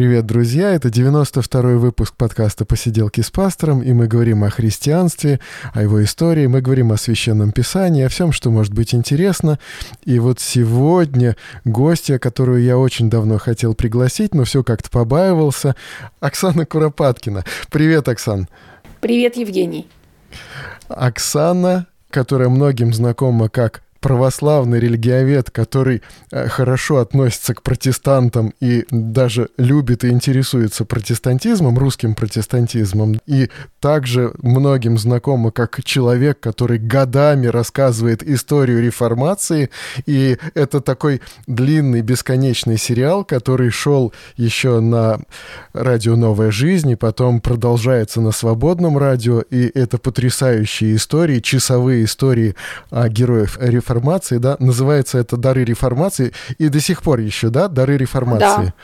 Привет, друзья! Это 92-й выпуск подкаста «Посиделки с пастором», и мы говорим о христианстве, о его истории, мы говорим о Священном Писании, о всем, что может быть интересно. И вот сегодня гостья, которую я очень давно хотел пригласить, но все как-то побаивался, Оксана Куропаткина. Привет, Оксан! Привет, Евгений! Оксана, которая многим знакома как православный религиовед, который э, хорошо относится к протестантам и даже любит и интересуется протестантизмом, русским протестантизмом, и также многим знакомо как человек, который годами рассказывает историю реформации, и это такой длинный, бесконечный сериал, который шел еще на радио «Новая жизнь», и потом продолжается на свободном радио, и это потрясающие истории, часовые истории о героях реформации, реформации, да, называется это «Дары реформации», и до сих пор еще, да, «Дары реформации». Да.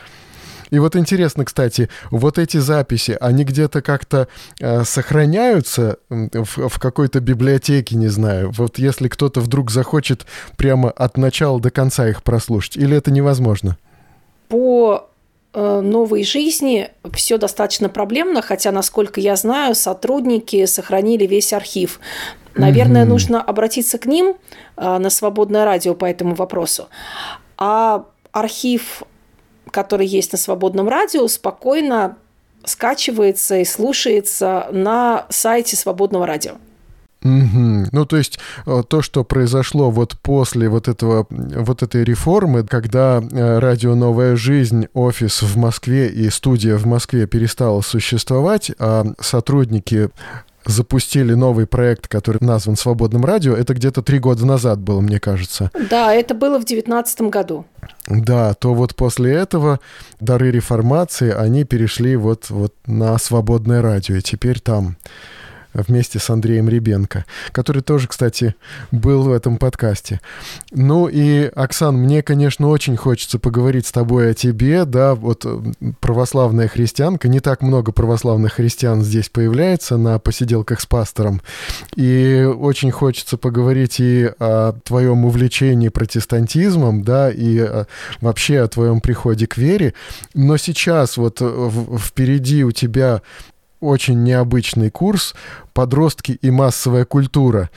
И вот интересно, кстати, вот эти записи, они где-то как-то э, сохраняются в, в какой-то библиотеке, не знаю. Вот если кто-то вдруг захочет прямо от начала до конца их прослушать, или это невозможно? По э, новой жизни все достаточно проблемно, хотя, насколько я знаю, сотрудники сохранили весь архив. Наверное, mm-hmm. нужно обратиться к ним э, на свободное радио по этому вопросу. А архив, который есть на свободном радио, спокойно скачивается и слушается на сайте свободного радио. Угу. Ну, то есть э, то, что произошло вот после вот, этого, вот этой реформы, когда э, радио «Новая жизнь», офис в Москве и студия в Москве перестала существовать, а сотрудники запустили новый проект, который назван «Свободным радио». Это где-то три года назад было, мне кажется. Да, это было в девятнадцатом году. Да, то вот после этого дары реформации, они перешли вот, вот на «Свободное радио», и теперь там вместе с Андреем Ребенко, который тоже, кстати, был в этом подкасте. Ну и, Оксан, мне, конечно, очень хочется поговорить с тобой о тебе, да, вот э, православная христианка, не так много православных христиан здесь появляется на посиделках с пастором, и очень хочется поговорить и о твоем увлечении протестантизмом, да, и э, вообще о твоем приходе к вере, но сейчас вот впереди у тебя очень необычный курс «Подростки и массовая культура».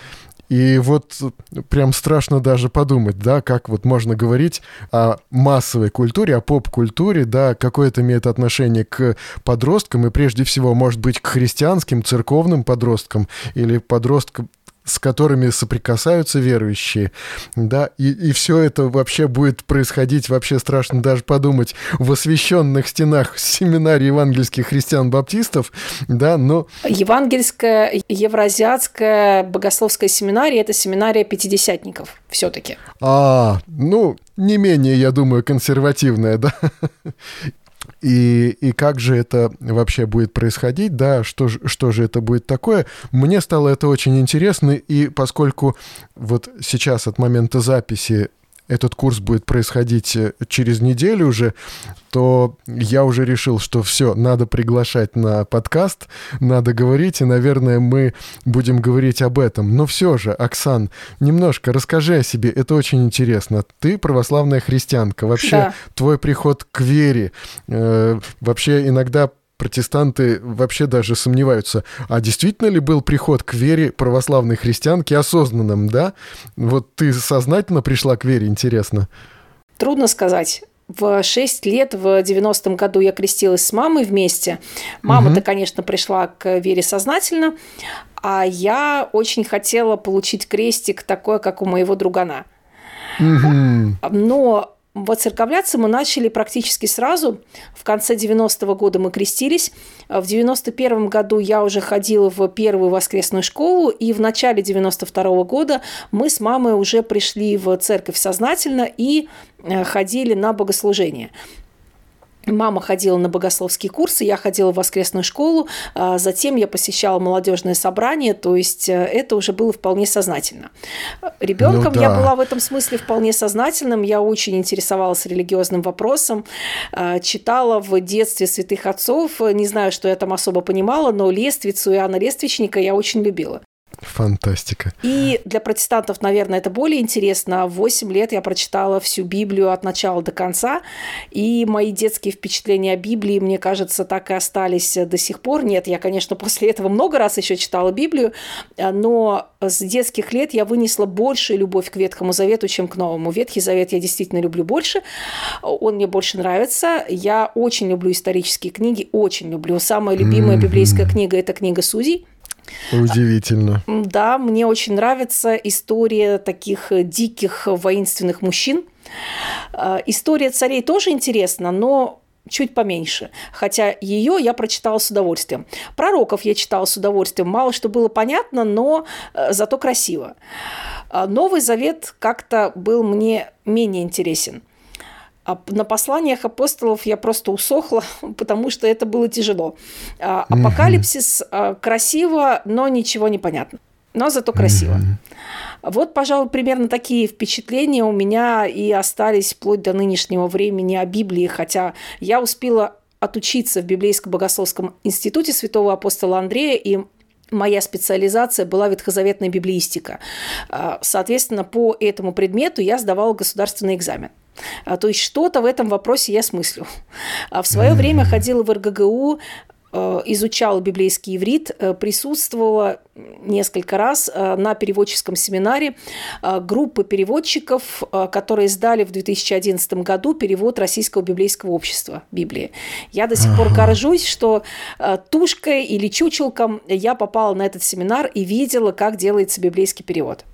И вот прям страшно даже подумать, да, как вот можно говорить о массовой культуре, о поп-культуре, да, какое это имеет отношение к подросткам и прежде всего, может быть, к христианским, церковным подросткам или подросткам, с которыми соприкасаются верующие, да, и, и все это вообще будет происходить, вообще страшно даже подумать, в освященных стенах семинарии евангельских христиан-баптистов, да, но... Евангельская, евразиатская богословская семинария – это семинария пятидесятников все-таки. А, ну, не менее, я думаю, консервативная, да. И, и как же это вообще будет происходить, да, что, что же это будет такое. Мне стало это очень интересно, и поскольку вот сейчас от момента записи этот курс будет происходить э, через неделю уже, то я уже решил, что все, надо приглашать на подкаст, надо говорить, и, наверное, мы будем говорить об этом. Но все же, Оксан, немножко расскажи о себе, это очень интересно. Ты православная христианка, вообще да. твой приход к вере, э, вообще иногда протестанты вообще даже сомневаются, а действительно ли был приход к вере православной христианки осознанным, да? Вот ты сознательно пришла к вере, интересно? Трудно сказать. В 6 лет, в 90-м году я крестилась с мамой вместе. Мама-то, угу. конечно, пришла к вере сознательно, а я очень хотела получить крестик такой, как у моего другана. Угу. Но Воцерковляться мы начали практически сразу. В конце 90-го года мы крестились. В 91 году я уже ходила в первую воскресную школу, и в начале 92 -го года мы с мамой уже пришли в церковь сознательно и э, ходили на богослужение. Мама ходила на богословские курсы, я ходила в воскресную школу, а затем я посещала молодежное собрание, то есть э, это уже было вполне сознательно. Ребенком ну, да. я была в этом смысле вполне сознательным, я очень интересовалась религиозным вопросом, э, читала в детстве святых отцов, не знаю, что я там особо понимала, но Лествицу и Анна Лествичника я очень любила. Фантастика. И для протестантов, наверное, это более интересно. В 8 лет я прочитала всю Библию от начала до конца, и мои детские впечатления о Библии, мне кажется, так и остались до сих пор. Нет, я, конечно, после этого много раз еще читала Библию, но с детских лет я вынесла больше любовь к Ветхому Завету, чем к Новому. Ветхий Завет я действительно люблю больше, он мне больше нравится. Я очень люблю исторические книги, очень люблю. Самая любимая mm-hmm. библейская книга – это книга Судей. Удивительно. Да, мне очень нравится история таких э, диких воинственных мужчин. Э, история царей тоже интересна, но чуть поменьше. Хотя ее я прочитала с удовольствием. Пророков я читала с удовольствием. Мало что было понятно, но э, зато красиво. Новый Завет как-то был мне менее интересен. А на посланиях апостолов я просто усохла, потому что это было тяжело. А, апокалипсис а, красиво, но ничего не понятно. Но зато красиво. Вот, пожалуй, примерно такие впечатления у меня и остались вплоть до нынешнего времени о Библии, хотя я успела отучиться в Библейско-богословском институте святого апостола Андрея, и моя специализация была ветхозаветная библиистика. Соответственно, по этому предмету я сдавала государственный экзамен. А, то есть что-то в этом вопросе я смыслю. А в свое время ходила в РГГУ, изучала библейский иврит, э, присутствовала несколько раз э, на переводческом семинаре группы переводчиков, которые сдали в 2011 году перевод Российского библейского общества Библии. Я до сих пор горжусь, что тушкой или чучелком я попала на этот семинар и видела, как делается библейский перевод.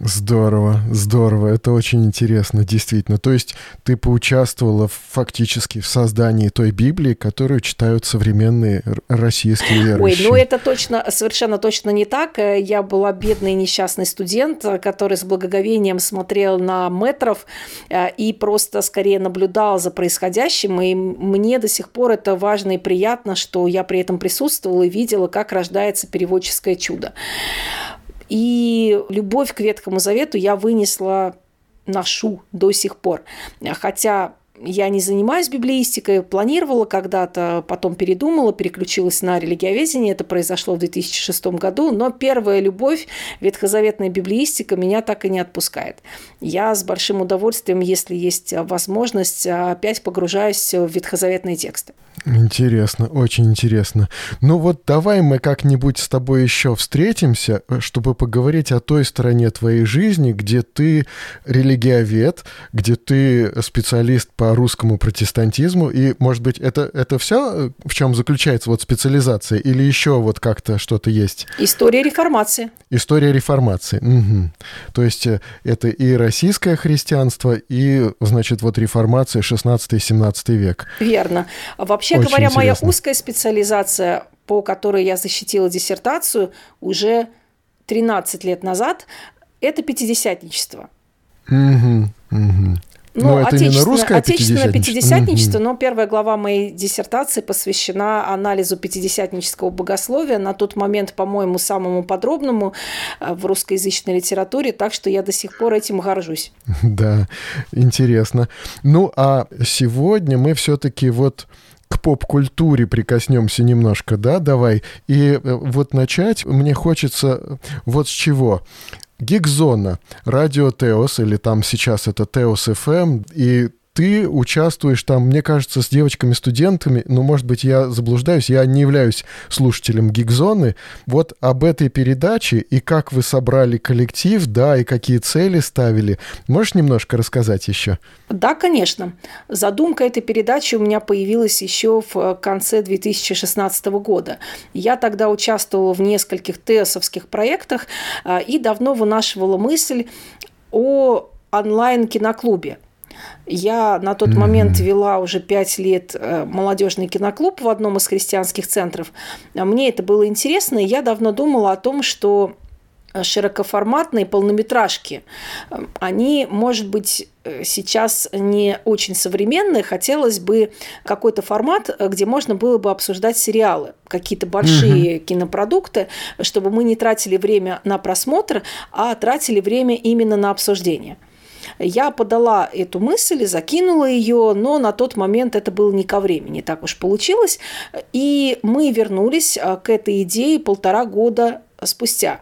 Здорово, здорово. Это очень интересно, действительно. То есть ты поучаствовала фактически в создании той Библии, которую читают современные российские верующие. Ой, ну это точно, совершенно точно не так. Я была бедный несчастный студент, который с благоговением смотрел на метров э, и просто скорее наблюдал за происходящим. И мне до сих пор это важно и приятно, что я при этом присутствовала и видела, как рождается переводческое чудо. И любовь к Ветхому Завету я вынесла, ношу до сих пор. Хотя я не занимаюсь библеистикой, планировала когда-то, потом передумала, переключилась на религиоведение. Это произошло в 2006 году, но первая любовь, ветхозаветная библеистика, меня так и не отпускает. Я с большим удовольствием, если есть возможность, опять погружаюсь в ветхозаветные тексты. Интересно, очень интересно. Ну вот давай мы как-нибудь с тобой еще встретимся, чтобы поговорить о той стороне твоей жизни, где ты религиовед, где ты специалист по русскому протестантизму, и, может быть, это, это все, в чем заключается вот специализация, или еще вот как-то что-то есть? История реформации. История реформации. Угу. То есть э, это и российское христианство, и, значит, вот реформация 16-17 век. Верно. Вообще Очень говоря, интересно. моя узкая специализация, по которой я защитила диссертацию уже 13 лет назад, это пятидесятничество. Угу, угу. Ну, но это на русское отечественное пятидесятничество, но первая глава моей диссертации посвящена анализу пятидесятнического богословия, на тот момент, по-моему, самому подробному э, в русскоязычной литературе, так что я до сих пор этим горжусь. Да, интересно. Ну, а сегодня мы все-таки вот к поп-культуре прикоснемся немножко, да, давай. И э, вот начать мне хочется вот с чего. Гигзона, радио Теос, или там сейчас это Теос FM, и ты участвуешь там, мне кажется, с девочками-студентами, ну, может быть, я заблуждаюсь, я не являюсь слушателем Гигзоны. Вот об этой передаче и как вы собрали коллектив, да, и какие цели ставили. Можешь немножко рассказать еще? Да, конечно. Задумка этой передачи у меня появилась еще в конце 2016 года. Я тогда участвовала в нескольких ТЭСовских проектах а, и давно вынашивала мысль о онлайн-киноклубе – я на тот mm-hmm. момент вела уже пять лет э, молодежный киноклуб в одном из христианских центров. Мне это было интересно, и я давно думала о том, что широкоформатные полнометражки. Они, может быть, сейчас не очень современные. Хотелось бы какой-то формат, где можно было бы обсуждать сериалы, какие-то большие угу. кинопродукты, чтобы мы не тратили время на просмотр, а тратили время именно на обсуждение. Я подала эту мысль, закинула ее, но на тот момент это было не ко времени, так уж получилось. И мы вернулись к этой идее полтора года спустя.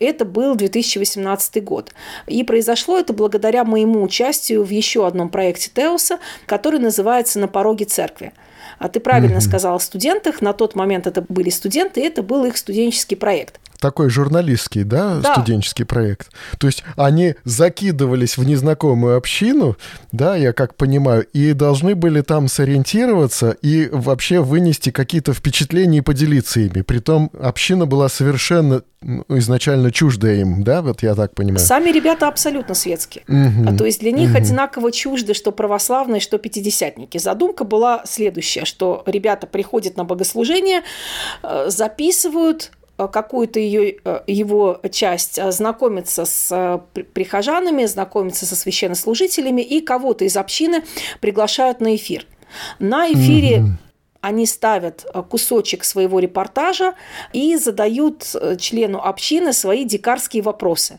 Это был 2018 год. И произошло это благодаря моему участию в еще одном проекте Теуса, который называется «На пороге церкви». А ты правильно mm-hmm. сказал о студентах. На тот момент это были студенты, и это был их студенческий проект такой журналистский, да, да, студенческий проект. То есть они закидывались в незнакомую общину, да, я как понимаю, и должны были там сориентироваться и вообще вынести какие-то впечатления и поделиться ими. Притом община была совершенно ну, изначально чуждая им, да, вот я так понимаю. Сами ребята абсолютно светские. Угу. То есть для них угу. одинаково чужды, что православные, что пятидесятники. Задумка была следующая, что ребята приходят на богослужение, э, записывают какую-то ее, э, его часть, э, знакомиться с прихожанами, знакомиться со священнослужителями и кого-то из общины приглашают на эфир. На эфире mm-hmm. они ставят кусочек своего репортажа и задают члену общины свои дикарские вопросы.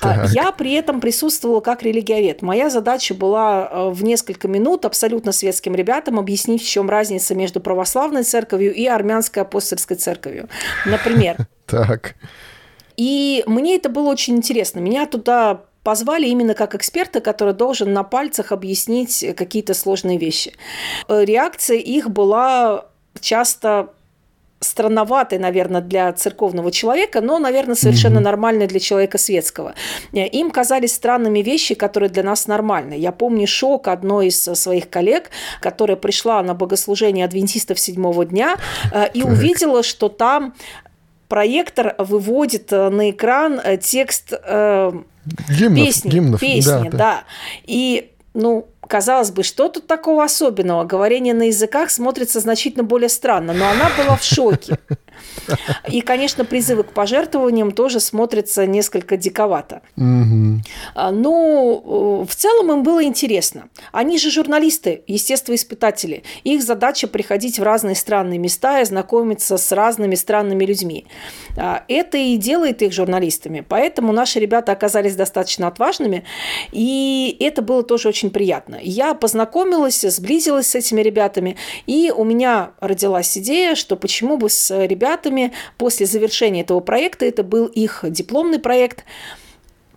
Так. Я при этом присутствовала как религиовед. Моя задача была э, в несколько минут абсолютно светским ребятам объяснить, в чем разница между православной церковью и армянской апостольской церковью. Например. Так. И мне это было очень интересно. Меня туда позвали именно как эксперта, который должен на пальцах объяснить какие-то сложные вещи. Э, реакция их была часто странноватой, наверное, для церковного человека, но, наверное, совершенно mm-hmm. нормальной для человека светского. Им казались странными вещи, которые для нас нормальны. Я помню шок одной из своих коллег, которая пришла на богослужение адвентистов седьмого дня э, и увидела, что там проектор выводит э, на экран э, текст э, гимнов, песни, гимнов, песни, да, да. да. И ну, казалось бы, что тут такого особенного? Говорение на языках смотрится значительно более странно, но она была в шоке. И, конечно, призывы к пожертвованиям тоже смотрятся несколько диковато. Угу. Но в целом им было интересно. Они же журналисты, естествоиспытатели. Их задача приходить в разные странные места и знакомиться с разными странными людьми. А, это и делает их журналистами. Поэтому наши ребята оказались достаточно отважными, и это было тоже очень приятно. Я познакомилась, сблизилась с этими ребятами, и у меня родилась идея, что почему бы с ребятами после завершения этого проекта, это был их дипломный проект,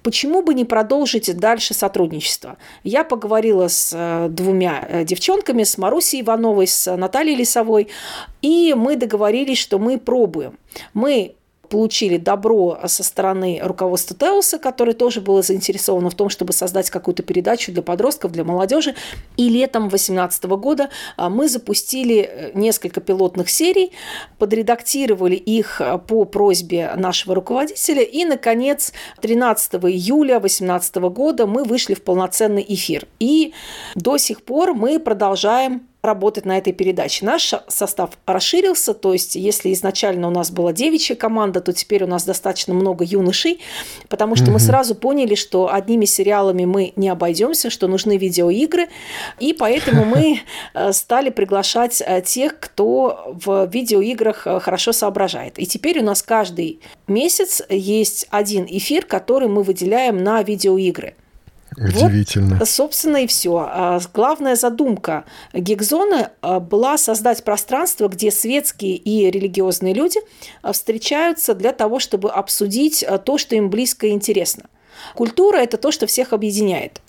почему бы не продолжить дальше сотрудничество? Я поговорила с э, двумя э, девчонками, с Марусей Ивановой, с Натальей Лисовой, и мы договорились, что мы пробуем. Мы получили добро со стороны руководства Теуса, который тоже было заинтересовано в том, чтобы создать какую-то передачу для подростков, для молодежи. И летом 2018 года а, мы запустили э, несколько пилотных серий, подредактировали их а, по просьбе нашего руководителя. И, наконец, 13 июля 2018 года мы вышли в полноценный эфир. И до сих пор мы продолжаем работать на этой передаче. Наш состав расширился, то есть если изначально у нас была девичья команда, то теперь у нас достаточно много юношей, потому что mm-hmm. мы сразу поняли, что одними сериалами мы не обойдемся, что нужны видеоигры, и поэтому мы э, стали приглашать э, тех, кто в видеоиграх э, хорошо соображает. И теперь у нас каждый месяц есть один эфир, который мы выделяем на видеоигры. Удивительно. Вот, собственно, и все. А, главная задумка Гигзона а, была создать пространство, где светские и религиозные люди а, встречаются для того, чтобы обсудить то, что им близко и интересно. Культура – это то, что всех объединяет.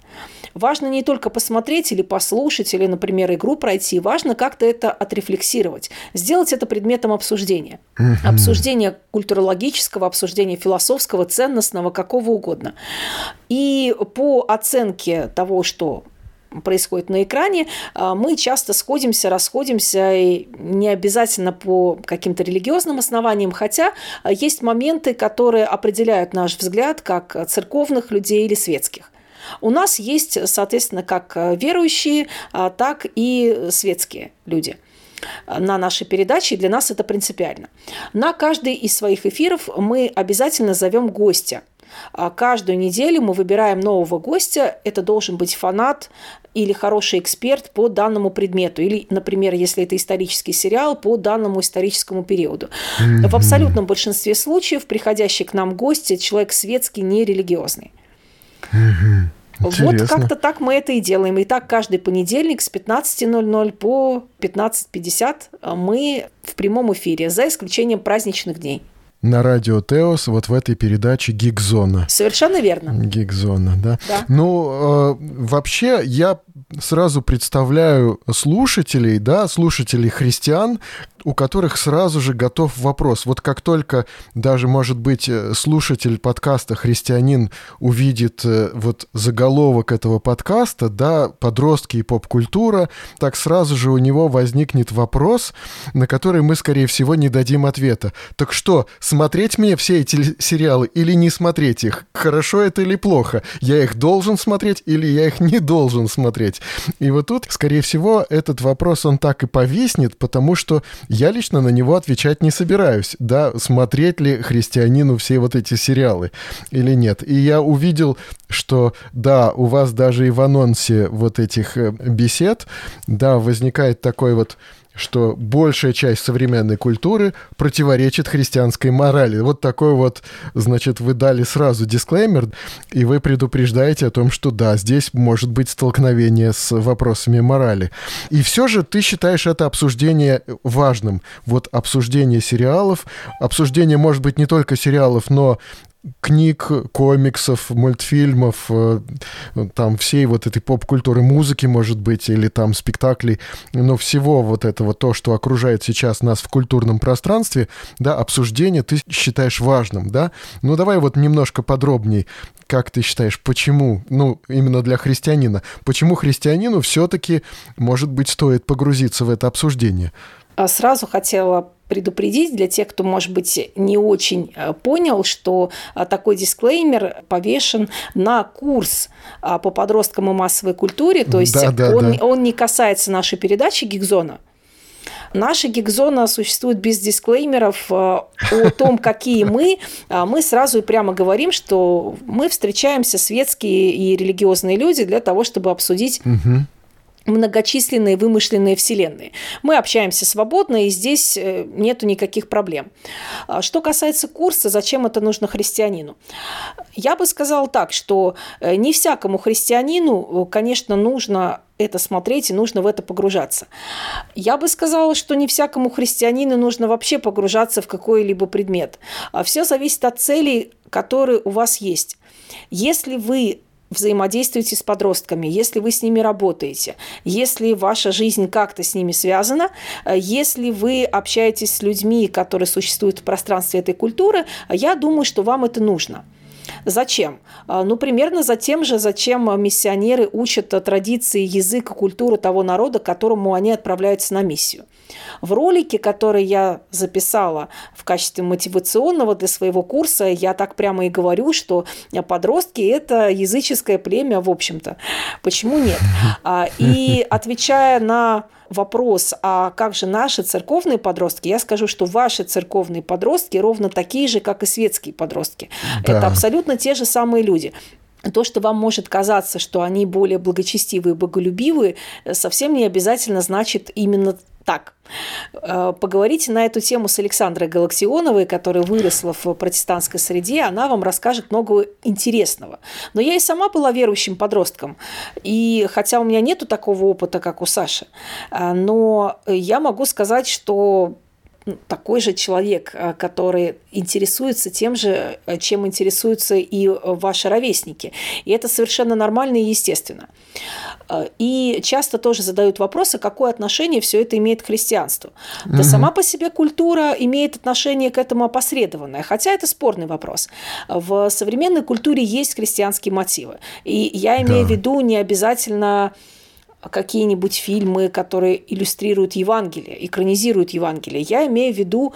Важно не только посмотреть или послушать, или, например, игру пройти, важно как-то это отрефлексировать, сделать это предметом обсуждения. Угу. Обсуждения культурологического, обсуждения философского, ценностного, какого угодно. И по оценке того, что происходит на экране, а, мы часто сходимся, расходимся, и не обязательно по каким-то религиозным основаниям, хотя есть моменты, которые определяют наш взгляд как церковных людей или светских. У нас есть, соответственно, как верующие, а, так и светские люди. на нашей передаче, и для нас это принципиально. На каждый из своих эфиров мы обязательно зовем гостя. А каждую неделю мы выбираем нового гостя. Это должен быть фанат или хороший эксперт по данному предмету. Или, например, если это исторический сериал, по данному историческому периоду. Mm-hmm. В абсолютном большинстве случаев приходящий к нам гость – человек светский, не религиозный. Mm-hmm. Вот как-то так мы это и делаем. И так каждый понедельник с 15.00 по 15.50 мы в прямом эфире, за исключением праздничных дней на радио Теос вот в этой передаче «Гигзона». Совершенно верно. «Гигзона», да. да. Ну, э, вообще, я сразу представляю слушателей, да, слушателей христиан, у которых сразу же готов вопрос. Вот как только даже, может быть, э, слушатель подкаста «Христианин» увидит э, вот заголовок этого подкаста, да, подростки и поп-культура, так сразу же у него возникнет вопрос, на который мы, скорее всего, не дадим ответа. Так что, смотреть мне все эти сериалы или не смотреть их? Хорошо это или плохо? Я их должен смотреть или я их не должен смотреть? И вот тут, скорее всего, этот вопрос, он так и повиснет, потому что я лично на него отвечать не собираюсь, да, смотреть ли христианину все вот эти сериалы или нет. И я увидел, что, да, у вас даже и в анонсе вот этих э, бесед, да, возникает такой вот что большая часть современной культуры противоречит христианской морали. Вот такой вот, значит, вы дали сразу дисклеймер, и вы предупреждаете о том, что да, здесь может быть столкновение с вопросами морали. И все же ты считаешь это обсуждение важным. Вот обсуждение сериалов, обсуждение, может быть, не только сериалов, но книг, комиксов, мультфильмов, э, там всей вот этой поп-культуры, музыки, может быть, или там спектаклей, но всего вот этого, то, что окружает сейчас нас в культурном пространстве, да, обсуждение ты считаешь важным, да? Ну, давай вот немножко подробней, как ты считаешь, почему, ну, именно для христианина, почему христианину все-таки, может быть, стоит погрузиться в это обсуждение? А сразу хотела предупредить для тех, кто, может быть, не очень э, понял, что э, такой дисклеймер повешен на курс э, по подросткам и массовой культуре, то есть да, да, он, да. он не касается нашей передачи «Гигзона». Наша гигзона существует без дисклеймеров о том, какие мы. Мы сразу и прямо говорим, что мы встречаемся, светские и религиозные люди, для того, чтобы обсудить угу многочисленные вымышленные вселенные. Мы общаемся свободно, и здесь э, нету никаких проблем. А что касается курса, зачем это нужно христианину? Я бы сказала так, что э, не всякому христианину, э, конечно, нужно это смотреть и нужно в это погружаться. Я бы сказала, что не всякому христианину нужно вообще погружаться в какой-либо предмет. А Все зависит от целей, которые у вас есть. Если вы взаимодействуете с подростками, если вы с ними работаете, если ваша жизнь как-то с ними связана, э, если вы общаетесь с людьми, которые существуют в пространстве этой культуры, я думаю, что вам это нужно. Зачем? А, ну, примерно за тем же, зачем миссионеры учат традиции, язык и культуру того народа, к которому они отправляются на миссию. В ролике, который я записала в качестве мотивационного для своего курса, я так прямо и говорю, что подростки – это языческое племя, в общем-то. Почему нет? А, и отвечая на вопрос, а как же наши церковные подростки, я скажу, что ваши церковные подростки ровно такие же, как и светские подростки. Да. Это абсолютно те же самые люди то, что вам может казаться, что они более благочестивые, боголюбивые, совсем не обязательно значит именно так. Э, поговорите на эту тему с Александрой Галаксионовой, которая выросла в протестантской среде. Она вам расскажет много интересного. Но я и сама была верующим подростком. И хотя у меня нету такого опыта, как у Саши, э, но я могу сказать, что такой же человек, э, который интересуется тем же, э, чем интересуются и ваши ровесники. И это совершенно нормально и естественно. Э, и часто тоже задают вопросы, какое отношение все это имеет к христианству. Угу. Да сама по себе культура имеет отношение к этому опосредованное, хотя это спорный вопрос. В современной культуре есть христианские мотивы. И я имею да. в виду не обязательно какие-нибудь фильмы, которые иллюстрируют Евангелие, экранизируют Евангелие. Я имею в виду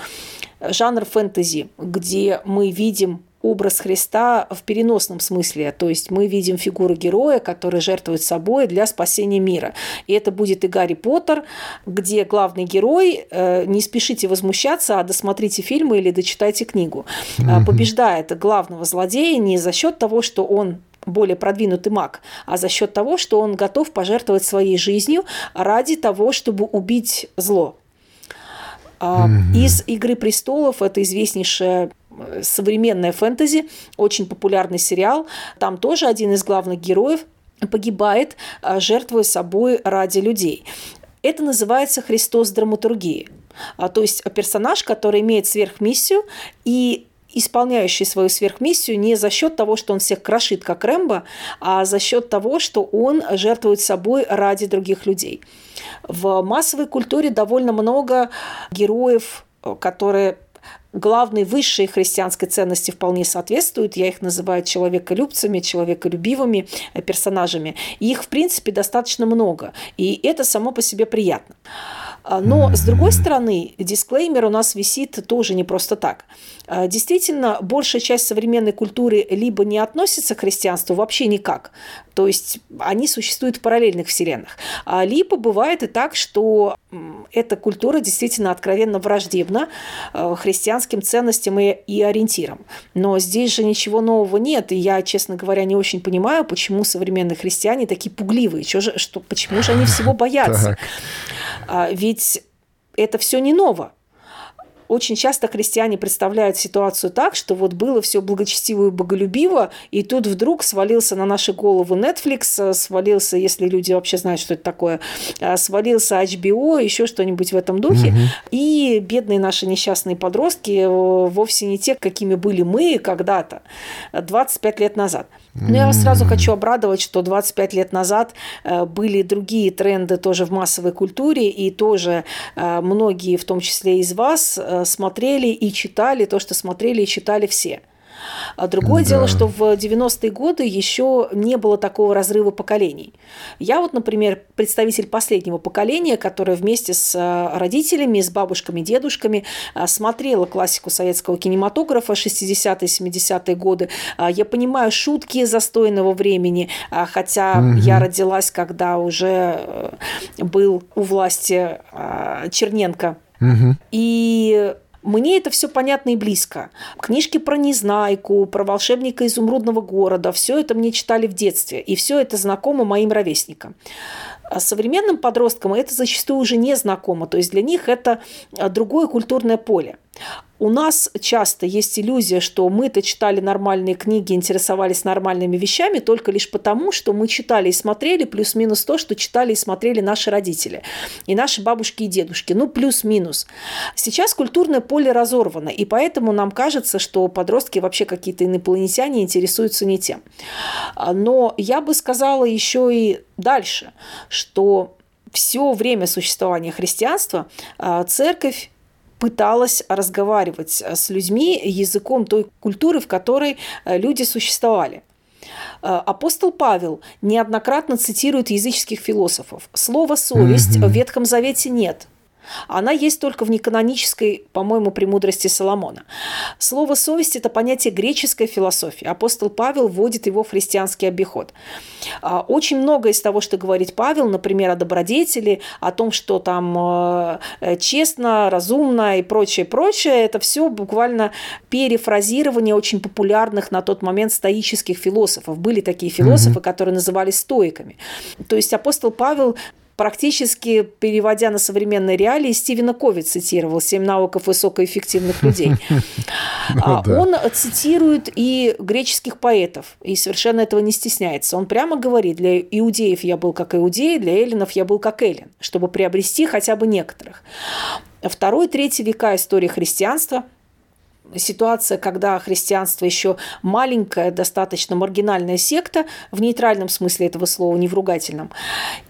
жанр фэнтези, где мы видим образ Христа в переносном смысле. То есть мы видим фигуру героя, который жертвует собой для спасения мира. И это будет и Гарри Поттер, где главный герой, э, не спешите возмущаться, а досмотрите фильмы или дочитайте книгу, mm-hmm. побеждает главного злодея не за счет того, что он более продвинутый маг, а за счет того, что он готов пожертвовать своей жизнью ради того, чтобы убить зло. Mm-hmm. Из «Игры престолов» это известнейшая э, современная фэнтези, очень популярный сериал. Там тоже один из главных героев погибает, а, жертвуя собой ради людей. Это называется Христос драматургии. А, то есть персонаж, который имеет сверхмиссию и исполняющий свою сверхмиссию не за счет того, что он всех крошит, как Рэмбо, а за счет того, что он жертвует собой ради других людей. В массовой культуре довольно много героев, которые главной высшей христианской ценности вполне соответствуют. Я их называю человеколюбцами, человеколюбивыми персонажами. И их, в принципе, достаточно много. И это само по себе приятно. А, но, с другой стороны, дисклеймер у нас висит тоже не просто так. А, действительно, большая часть современной культуры либо не относится к христианству вообще никак, то есть они существуют в параллельных вселенных, а либо бывает и так, что эта культура действительно откровенно враждебна христианским ценностям и, и ориентирам. Но здесь же ничего нового нет, и я, честно говоря, не очень понимаю, почему современные христиане такие пугливые, что же, что, почему же они всего боятся. Ведь это все не ново. Очень часто христиане представляют ситуацию так, что вот было все благочестиво и боголюбиво, и тут вдруг свалился на наши головы Netflix, э, свалился, если люди вообще знают, что это такое, э, свалился HBO, еще что-нибудь в этом духе. Угу. И бедные наши несчастные подростки э, вовсе не те, какими были мы когда-то, 25 лет назад. Но я вас сразу хочу обрадовать, что 25 лет назад были другие тренды тоже в массовой культуре, и тоже многие, в том числе из вас, смотрели и читали то, что смотрели и читали все. А другое да. дело, что в 90-е годы еще не было такого разрыва поколений. Я вот, например, представитель последнего поколения, которое вместе с э, родителями, с бабушками, дедушками э, смотрела классику советского кинематографа 60-е, 70-е годы. А, я понимаю шутки застойного времени, а, хотя угу. я родилась, когда уже э, был у власти Черненко. Угу. И мне это все понятно и близко. Книжки про Незнайку, про волшебника изумрудного города, все это мне читали в детстве, и все это знакомо моим ровесникам. А современным подросткам это зачастую уже не знакомо, то есть для них это а, другое культурное поле. У нас часто есть иллюзия, что мы-то читали нормальные книги, интересовались нормальными вещами только лишь потому, что мы читали и смотрели плюс-минус то, что читали и смотрели наши родители и наши бабушки и дедушки. Ну, плюс-минус. Сейчас культурное поле разорвано, и поэтому нам кажется, что подростки вообще какие-то инопланетяне интересуются не тем. Но я бы сказала еще и дальше, что все время существования христианства а, церковь пыталась разговаривать э, с людьми языком той культуры, в которой э, люди существовали. Э, апостол Павел неоднократно цитирует языческих философов. Слова «совесть» mm-hmm. в Ветхом Завете нет. Она есть только в неканонической, по-моему, премудрости Соломона. Слово «совесть» – это понятие греческой философии. Апостол Павел вводит его в христианский обиход. А, очень многое из того, что говорит Павел, например, о добродетели, о том, что там э, э, честно, разумно и прочее, прочее, это все буквально перефразирование очень популярных на тот момент стоических философов. Были такие философы, mm-hmm. которые назывались стоиками. То есть апостол Павел практически переводя на современные реалии, Стивена Кови цитировал «Семь навыков высокоэффективных людей». Ну а он цитирует и греческих поэтов, и совершенно этого не стесняется. Он прямо говорит, для иудеев я был как иудей, для эллинов я был как эллин, чтобы приобрести хотя бы некоторых. Второй, третий века истории христианства ситуация, когда христианство еще маленькая, достаточно маргинальная секта, в нейтральном смысле этого слова, не в ругательном.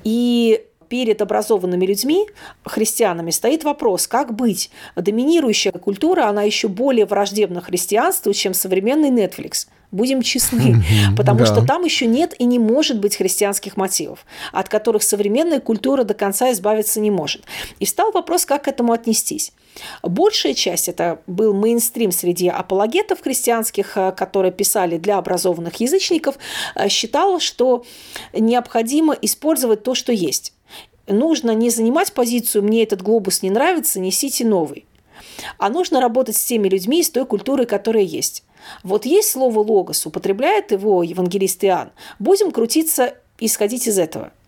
И перед образованными людьми, христианами, стоит вопрос, как быть. Доминирующая культура, она еще более враждебна христианству, чем современный Netflix – Будем честны. Потому да. что там еще нет и не может быть христианских мотивов, от которых современная культура до конца избавиться не может. И встал вопрос, как к этому отнестись. Большая часть это был мейнстрим среди апологетов христианских, э, которые писали для образованных язычников, э, считала, что необходимо использовать то, что есть. Нужно не занимать позицию «мне этот глобус не нравится, несите новый», а нужно работать с теми людьми из той культуры, которая есть. Вот есть слово «логос», употребляет его евангелист Иоанн. Будем крутиться и исходить из этого –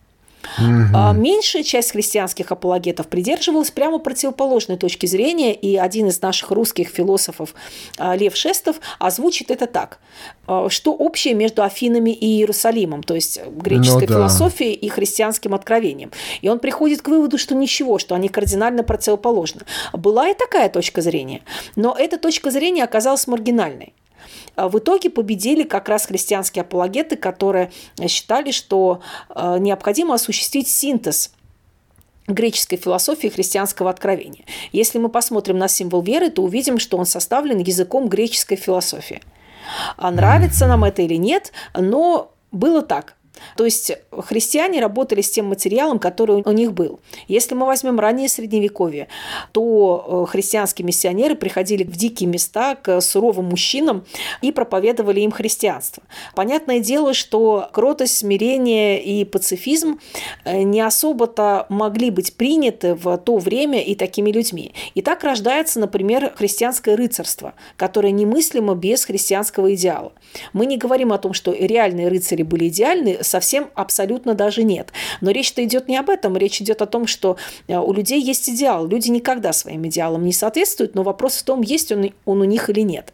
Угу. Меньшая часть христианских апологетов придерживалась прямо противоположной точки зрения, и один из наших русских философов а, Лев Шестов озвучит это так. А, что общее между Афинами и Иерусалимом, то есть греческой ну, да. философией и христианским откровением. И он приходит к выводу, что ничего, что они кардинально противоположны. Была и такая точка зрения, но эта точка зрения оказалась маргинальной. А в итоге победили как раз христианские апологеты, которые считали, что э, необходимо осуществить синтез греческой философии христианского откровения. Если мы посмотрим на символ веры, то увидим, что он составлен языком греческой философии. А нравится нам это или нет, но было так. То есть христиане работали с тем материалом, который у них был. Если мы возьмем раннее Средневековье, то э, христианские миссионеры приходили в дикие места к суровым мужчинам и проповедовали им христианство. Понятное дело, что кротость, смирение и пацифизм э, не особо-то могли быть приняты в то время и такими людьми. И так рождается, например, христианское рыцарство, которое немыслимо без христианского идеала. Мы не говорим о том, что реальные рыцари были идеальны, совсем абсолютно даже нет. Но речь-то идет не об этом, речь идет о том, что э, у людей есть идеал. Люди никогда своим идеалам не соответствуют, но вопрос в том, есть он, он у них или нет.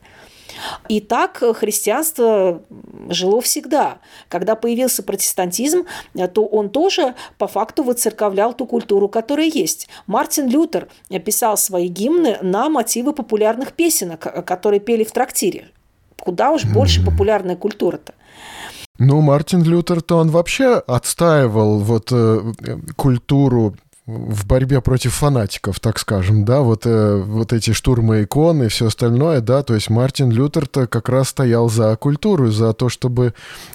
И так христианство жило всегда. Когда появился протестантизм, э, то он тоже по факту выцерковлял ту культуру, которая есть. Мартин Лютер писал свои гимны на мотивы популярных песенок, э, которые пели в трактире. Куда уж больше популярная культура-то. Ну, Мартин Лютер-то он вообще отстаивал вот э, культуру в борьбе против фанатиков, так скажем, да, вот, э, вот эти штурмы икон и все остальное, да, то есть Мартин Лютер-то как раз стоял за культуру, за то, чтобы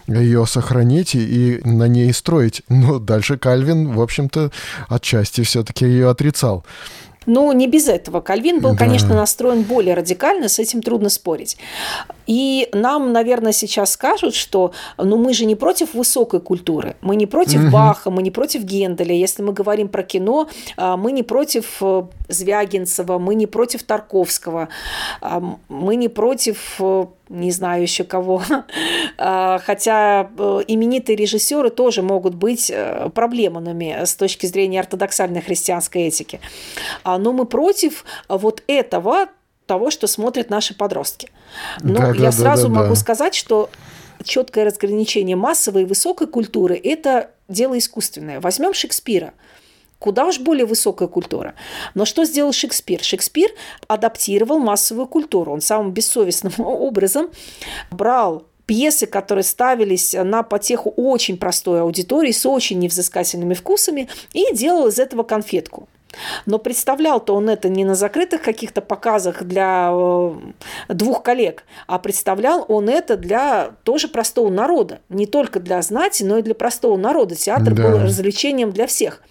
ее сохранить и, и на ней строить. Но дальше Кальвин, в общем-то, отчасти все-таки ее отрицал. Ну, не без этого. Кальвин был, да. конечно, настроен более радикально, с этим трудно спорить. И нам, наверное, сейчас скажут, что ну, мы же не против высокой культуры, мы не против угу. Баха, мы не против Генделя. Если мы говорим про кино, а, мы не против э, Звягинцева, мы не против Тарковского, а, мы не против э, не знаю еще кого. А, хотя э, именитые режиссеры тоже могут быть проблемными с точки зрения ортодоксальной христианской этики. Но мы против вот этого того, что смотрят наши подростки. Но да, я да, сразу да, да, могу да. сказать, что четкое разграничение массовой и высокой культуры – это дело искусственное. Возьмем Шекспира. Куда уж более высокая культура. Но что сделал Шекспир? Шекспир адаптировал массовую культуру. Он самым бессовестным образом брал пьесы, которые ставились на потеху очень простой аудитории с очень невзыскательными вкусами и делал из этого конфетку. Но представлял-то он это не на закрытых каких-то показах для э, двух коллег, а представлял он это для тоже простого народа. Не только для знати, но и для простого народа. Театр да. был развлечением для всех.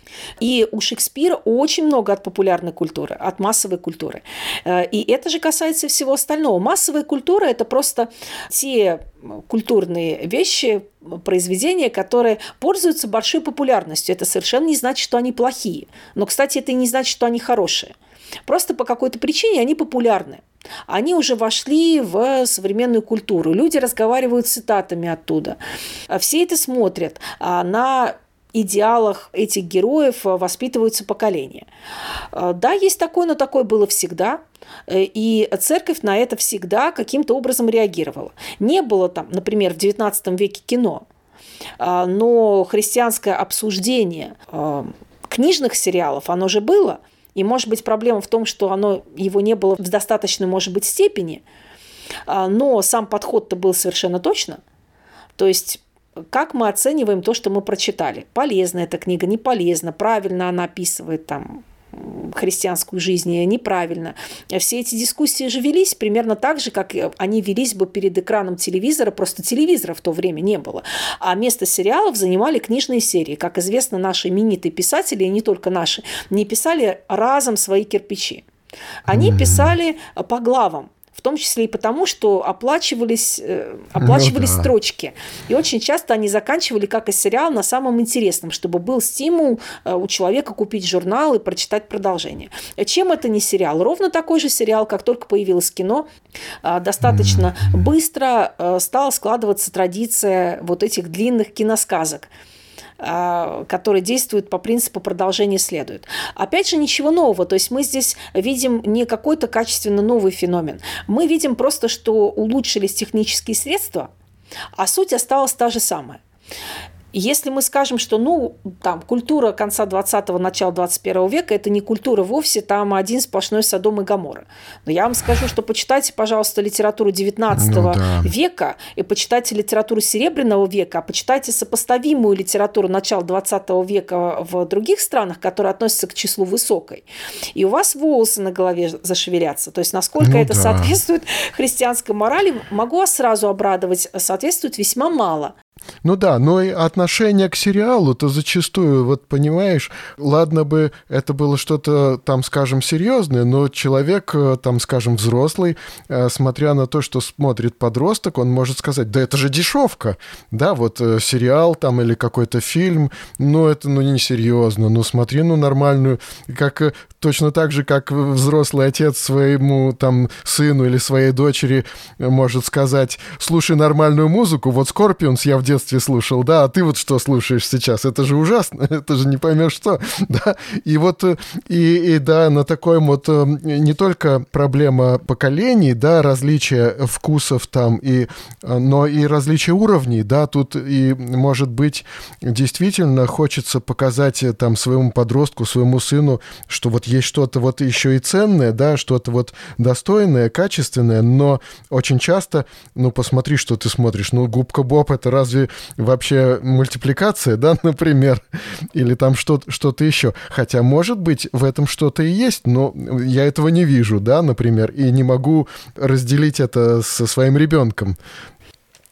И у Шекспира очень много от популярной культуры, от массовой культуры. Э, и это же касается всего остального. Массовая культура – это просто те культурные вещи, произведения, которые пользуются большой популярностью. Это совершенно не значит, что они плохие. Но, кстати, это не значит, что они хорошие. Просто по какой-то причине они популярны. Они уже вошли в современную культуру. Люди разговаривают цитатами оттуда. Все это смотрят на идеалах этих героев воспитываются поколения. Да, есть такое, но такое было всегда. И церковь на это всегда каким-то образом реагировала. Не было там, например, в XIX веке кино, но христианское обсуждение книжных сериалов, оно же было. И, может быть, проблема в том, что оно, его не было в достаточной, может быть, степени, но сам подход-то был совершенно точно. То есть как мы оцениваем то, что мы прочитали. Полезна эта книга, не полезна, правильно она описывает там христианскую жизнь неправильно. Все эти дискуссии же велись примерно так же, как они велись бы перед экраном телевизора, просто телевизора в то время не было. А место сериалов занимали книжные серии. Как известно, наши именитые писатели, и не только наши, не писали разом свои кирпичи. Они писали по главам том числе и потому, что оплачивались, э, оплачивались ну, да. строчки. И очень часто они заканчивали, как и сериал, на самом интересном, чтобы был стимул э, у человека купить журнал и прочитать продолжение. Чем это не сериал? Ровно такой же сериал, как только появилось кино, э, достаточно быстро стала складываться традиция вот этих длинных киносказок. А, который действует по принципу продолжения следует. Опять же, ничего нового. То есть мы здесь видим не какой-то качественно новый феномен. Мы видим просто, что улучшились технические средства, а суть осталась та же самая. Если мы скажем, что ну, там, культура конца 20-го, начала 21 века – это не культура вовсе, там один сплошной Содом и Гамора. Но я вам скажу, что почитайте, пожалуйста, литературу 19 ну, да. века и почитайте литературу Серебряного века, а почитайте сопоставимую литературу начала 20 века в других странах, которые относятся к числу высокой. И у вас волосы на голове зашевелятся. То есть, насколько ну, это да. соответствует христианской морали, могу вас сразу обрадовать, соответствует весьма мало. Ну да, но и отношение к сериалу-то зачастую, вот понимаешь, ладно бы это было что-то там, скажем, серьезное, но человек, э, там, скажем, взрослый, э, смотря на то, что смотрит подросток, он может сказать, да это же дешевка, да, вот э, сериал там или какой-то фильм, ну это ну не серьезно, ну смотри, ну нормальную, как точно так же, как взрослый отец своему там сыну или своей дочери может сказать, слушай нормальную музыку, вот Скорпионс я в детстве слушал, да, а ты вот что слушаешь сейчас? Это же ужасно, это же не поймешь что, да. И вот, э, и, и да, на такой вот э, не только проблема поколений, да, различия вкусов там, и, э, но и различия уровней, да, тут и, может быть, действительно хочется показать там своему подростку, своему сыну, что вот есть что-то вот еще и ценное, да, что-то вот достойное, качественное, но очень часто, ну, посмотри, что ты смотришь, ну, губка Боб, это разве вообще мультипликация, да, например, или там что-то что еще. Хотя, может быть, в этом что-то и есть, но я этого не вижу, да, например, и не могу разделить это со своим ребенком.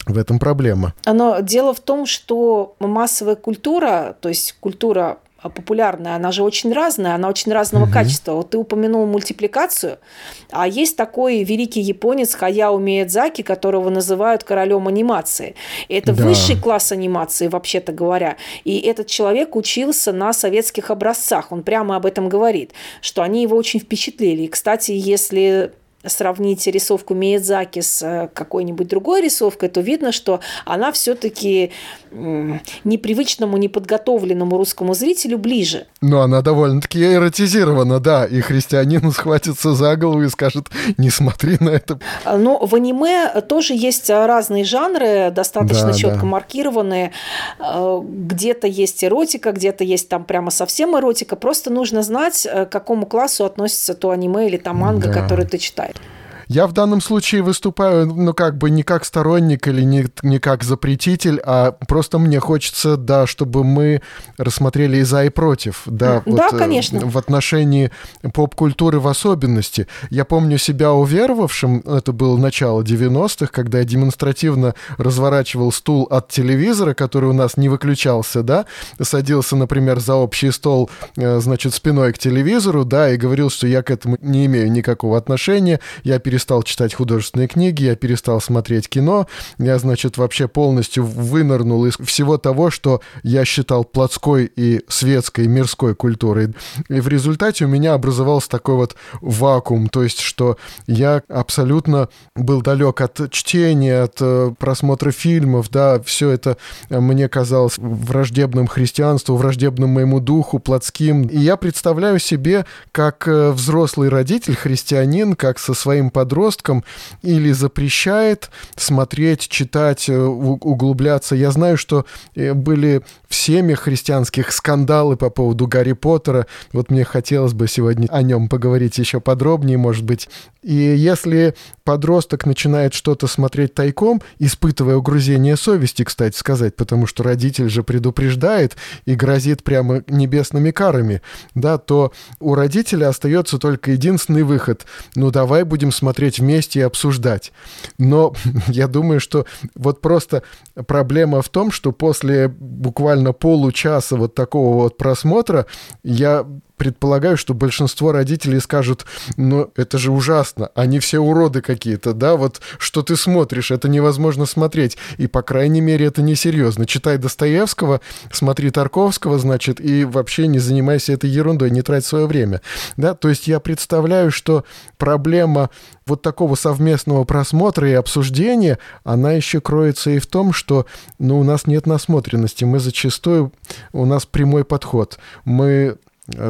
В этом проблема. Но дело в том, что массовая культура, то есть культура популярная, она же очень разная, она очень разного угу. качества. Вот ты упомянул мультипликацию, а есть такой великий японец Хаяо Миядзаки, которого называют королем анимации. Это да. высший класс анимации, вообще-то говоря. И этот человек учился на советских образцах. Он прямо об этом говорит, что они его очень впечатлили. И, кстати, если сравнить рисовку Миядзаки с э, какой-нибудь другой рисовкой, то видно, что она все-таки непривычному, неподготовленному русскому зрителю ближе. Но она довольно-таки эротизирована, да, и христианин схватится за голову и скажет, не смотри на это. Но в аниме тоже есть разные жанры, достаточно да, четко да. маркированные. Э, где-то есть эротика, где-то есть там прямо совсем эротика. Просто нужно знать, э, к какому классу относится то аниме или та манга, да. который ты читаешь. Я в данном случае выступаю, ну, как бы не как сторонник или не, не как запретитель, а просто мне хочется, да, чтобы мы рассмотрели и за, и против. Да, да вот, э, конечно. В отношении поп-культуры в особенности. Я помню себя уверовавшим, это было начало 90-х, когда я демонстративно разворачивал стул от телевизора, который у нас не выключался, да, садился, например, за общий стол, э, значит, спиной к телевизору, да, и говорил, что я к этому не имею никакого отношения, я перестал перестал читать художественные книги, я перестал смотреть кино, я, значит, вообще полностью вынырнул из всего того, что я считал плотской и светской, мирской культурой. И в результате у меня образовался такой вот вакуум, то есть, что я абсолютно был далек от чтения, от э, просмотра фильмов, да, все это мне казалось враждебным христианству, враждебным моему духу, плотским. И я представляю себе, как э, взрослый родитель, христианин, как со своим подросткам или запрещает смотреть, читать, э, углубляться. Я знаю, что э, были в семьях христианских скандалы по поводу Гарри Поттера. Вот мне хотелось бы сегодня о нем поговорить еще подробнее, может быть. И если подросток начинает что-то смотреть тайком, испытывая угрызение совести, кстати сказать, потому что родитель же предупреждает и грозит прямо небесными карами, да, то у родителя остается только единственный выход. Ну, давай будем смотреть вместе и обсуждать. Но я думаю, что вот просто проблема в том, что после буквально получаса вот такого вот просмотра я предполагаю, что большинство родителей скажут, ну, это же ужасно, они все уроды какие-то, да, вот что ты смотришь, это невозможно смотреть, и, по крайней мере, это несерьезно. Читай Достоевского, смотри Тарковского, значит, и вообще не занимайся этой ерундой, не трать свое время, да, то есть я представляю, что проблема вот такого совместного просмотра и обсуждения, она еще кроется и в том, что ну, у нас нет насмотренности. Мы зачастую, у нас прямой подход. Мы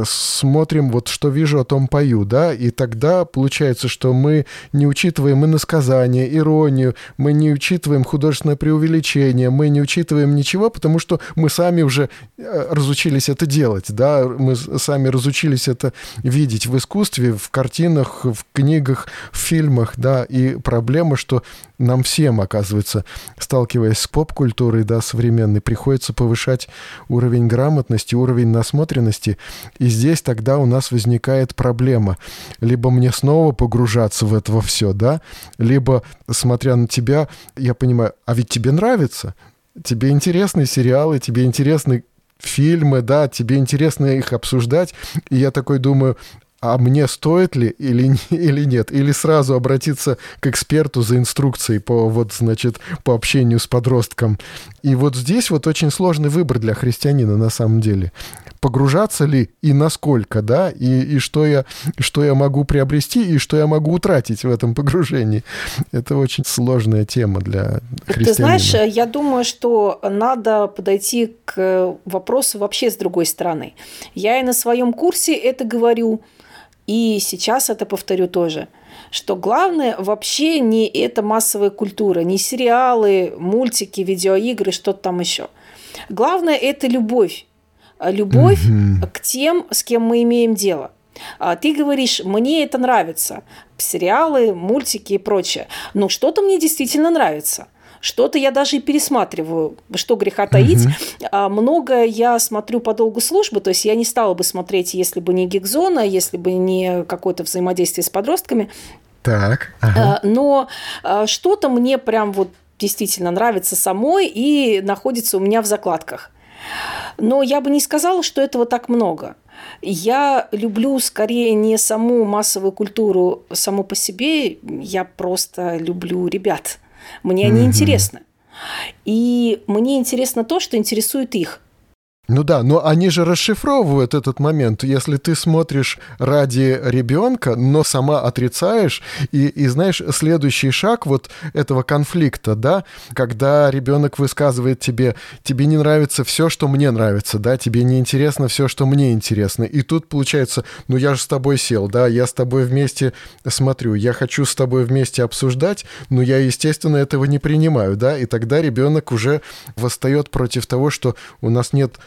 смотрим, вот что вижу, о том пою, да, и тогда получается, что мы не учитываем иносказание, иронию, мы не учитываем художественное преувеличение, мы не учитываем ничего, потому что мы сами уже э, разучились это делать, да, мы сами разучились это видеть в искусстве, в картинах, в книгах, в фильмах, да, и проблема, что нам всем, оказывается, сталкиваясь с поп-культурой, да, современной, приходится повышать уровень грамотности, уровень насмотренности, и здесь тогда у нас возникает проблема. Либо мне снова погружаться в это все, да, либо, смотря на тебя, я понимаю, а ведь тебе нравится, тебе интересны сериалы, тебе интересны фильмы, да, тебе интересно их обсуждать. И я такой думаю, а мне стоит ли или, или нет? Или сразу обратиться к эксперту за инструкцией по, вот, значит, по общению с подростком. И вот здесь вот очень сложный выбор для христианина на самом деле. Погружаться ли и насколько, да, и, и что, я, что я могу приобрести, и что я могу утратить в этом погружении. Это очень сложная тема для христианина. Ты знаешь, я думаю, что надо подойти к вопросу вообще с другой стороны. Я и на своем курсе это говорю, и сейчас это повторю тоже, что главное вообще не эта массовая культура, не сериалы, мультики, видеоигры, что-то там еще. Главное это любовь. Любовь mm-hmm. к тем, с кем мы имеем дело. А ты говоришь, мне это нравится, сериалы, мультики и прочее. Но что-то мне действительно нравится. Что-то я даже и пересматриваю, что греха таить. Угу. А, много я смотрю по долгу службы, то есть я не стала бы смотреть, если бы не гигзона, если бы не какое-то взаимодействие с подростками. Так. Ага. А, но а, что-то мне прям вот действительно нравится самой и находится у меня в закладках. Но я бы не сказала, что этого так много. Я люблю скорее не саму массовую культуру саму по себе, я просто люблю ребят. Мне они интересны. И мне интересно то, что интересует их. Ну да, но они же расшифровывают этот момент. Если ты смотришь ради ребенка, но сама отрицаешь, и, и знаешь, следующий шаг вот этого конфликта, да, когда ребенок высказывает тебе, тебе не нравится все, что мне нравится, да, тебе не интересно все, что мне интересно. И тут получается, ну я же с тобой сел, да, я с тобой вместе смотрю, я хочу с тобой вместе обсуждать, но я, естественно, этого не принимаю, да, и тогда ребенок уже восстает против того, что у нас нет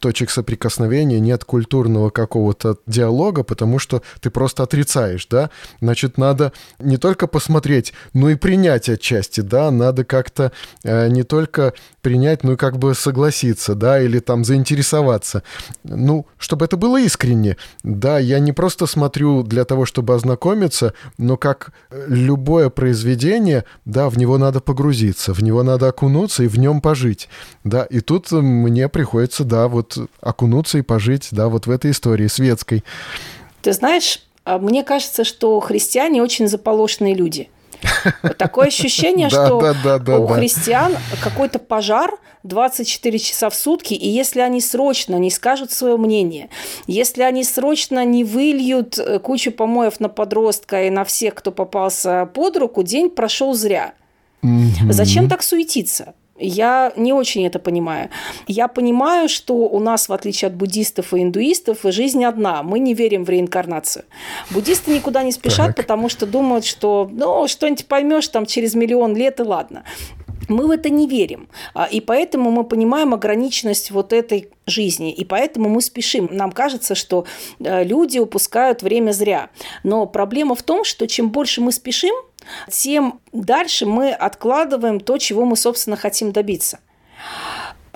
точек соприкосновения, нет культурного какого-то диалога, потому что ты просто отрицаешь, да? Значит, надо не только посмотреть, но и принять отчасти, да? Надо как-то э, не только принять, но и как бы согласиться, да, или там заинтересоваться. Ну, чтобы это было искренне. Да, я не просто смотрю для того, чтобы ознакомиться, но как любое произведение, да, в него надо погрузиться, в него надо окунуться и в нем пожить. Да, и тут мне приходится, да, вот окунуться и пожить, да, вот в этой истории светской. Ты знаешь, а мне кажется, что христиане очень заполошенные люди. Такое ощущение, что у христиан какой-то пожар 24 часа в сутки, и если они срочно не скажут свое мнение, если они срочно не выльют э, кучу помоев на подростка и на всех, кто попался под руку, день прошел зря. Зачем так суетиться? Я не очень это понимаю. Я понимаю, что у нас, в отличие от буддистов и индуистов, жизнь одна. Мы не верим в реинкарнацию. Буддисты никуда не спешат, так. потому что думают, что ну, что-нибудь поймешь там через миллион лет и ладно. Мы в это не верим. А, и поэтому мы понимаем ограниченность вот этой жизни. И поэтому мы спешим. Нам кажется, что э, люди упускают время зря. Но проблема в том, что чем больше мы спешим, тем дальше мы откладываем то, чего мы, собственно, хотим добиться.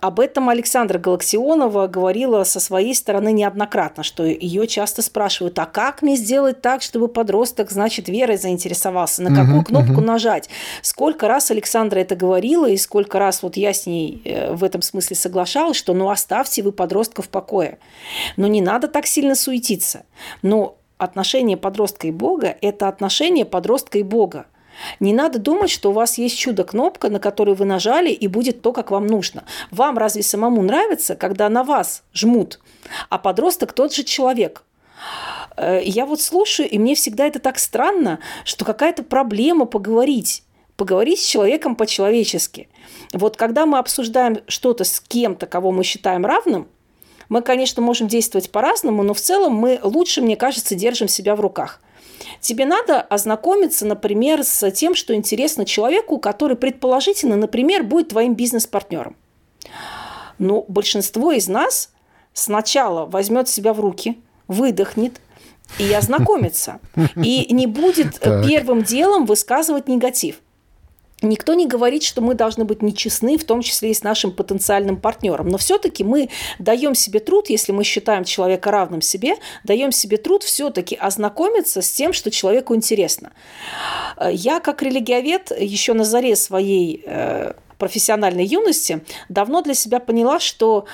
Об этом Александра Галаксионова говорила со своей стороны неоднократно, что ее часто спрашивают, а как мне сделать так, чтобы подросток, значит, верой заинтересовался, на какую uh-huh, кнопку uh-huh. нажать? Сколько раз Александра это говорила, и сколько раз вот я с ней э, в этом смысле соглашалась, что ну оставьте вы подростка в покое. Но не надо так сильно суетиться. Но отношение подростка и Бога – это отношение подростка и Бога. Не надо думать, что у вас есть чудо-кнопка, на которую вы нажали, и будет то, как вам нужно. Вам разве самому нравится, когда на вас жмут, а подросток тот же человек? Э, я вот слушаю, и мне всегда это так странно, что какая-то проблема поговорить поговорить с человеком по-человечески. Вот когда мы обсуждаем что-то с кем-то, кого мы считаем равным, мы, конечно, можем действовать по-разному, но в целом мы лучше, мне кажется, держим себя в руках. Тебе надо ознакомиться, например, с тем, что интересно человеку, который предположительно, например, будет твоим бизнес-партнером. Но большинство из нас сначала возьмет себя в руки, выдохнет и ознакомится. И не будет первым делом высказывать негатив. Никто не говорит, что мы должны быть нечестны, в том числе и с нашим потенциальным партнером. Но все-таки мы даем себе труд, если мы считаем человека равным себе, даем себе труд все-таки ознакомиться с тем, что человеку интересно. Я, как религиовед, еще на заре своей э, профессиональной юности давно для себя поняла, что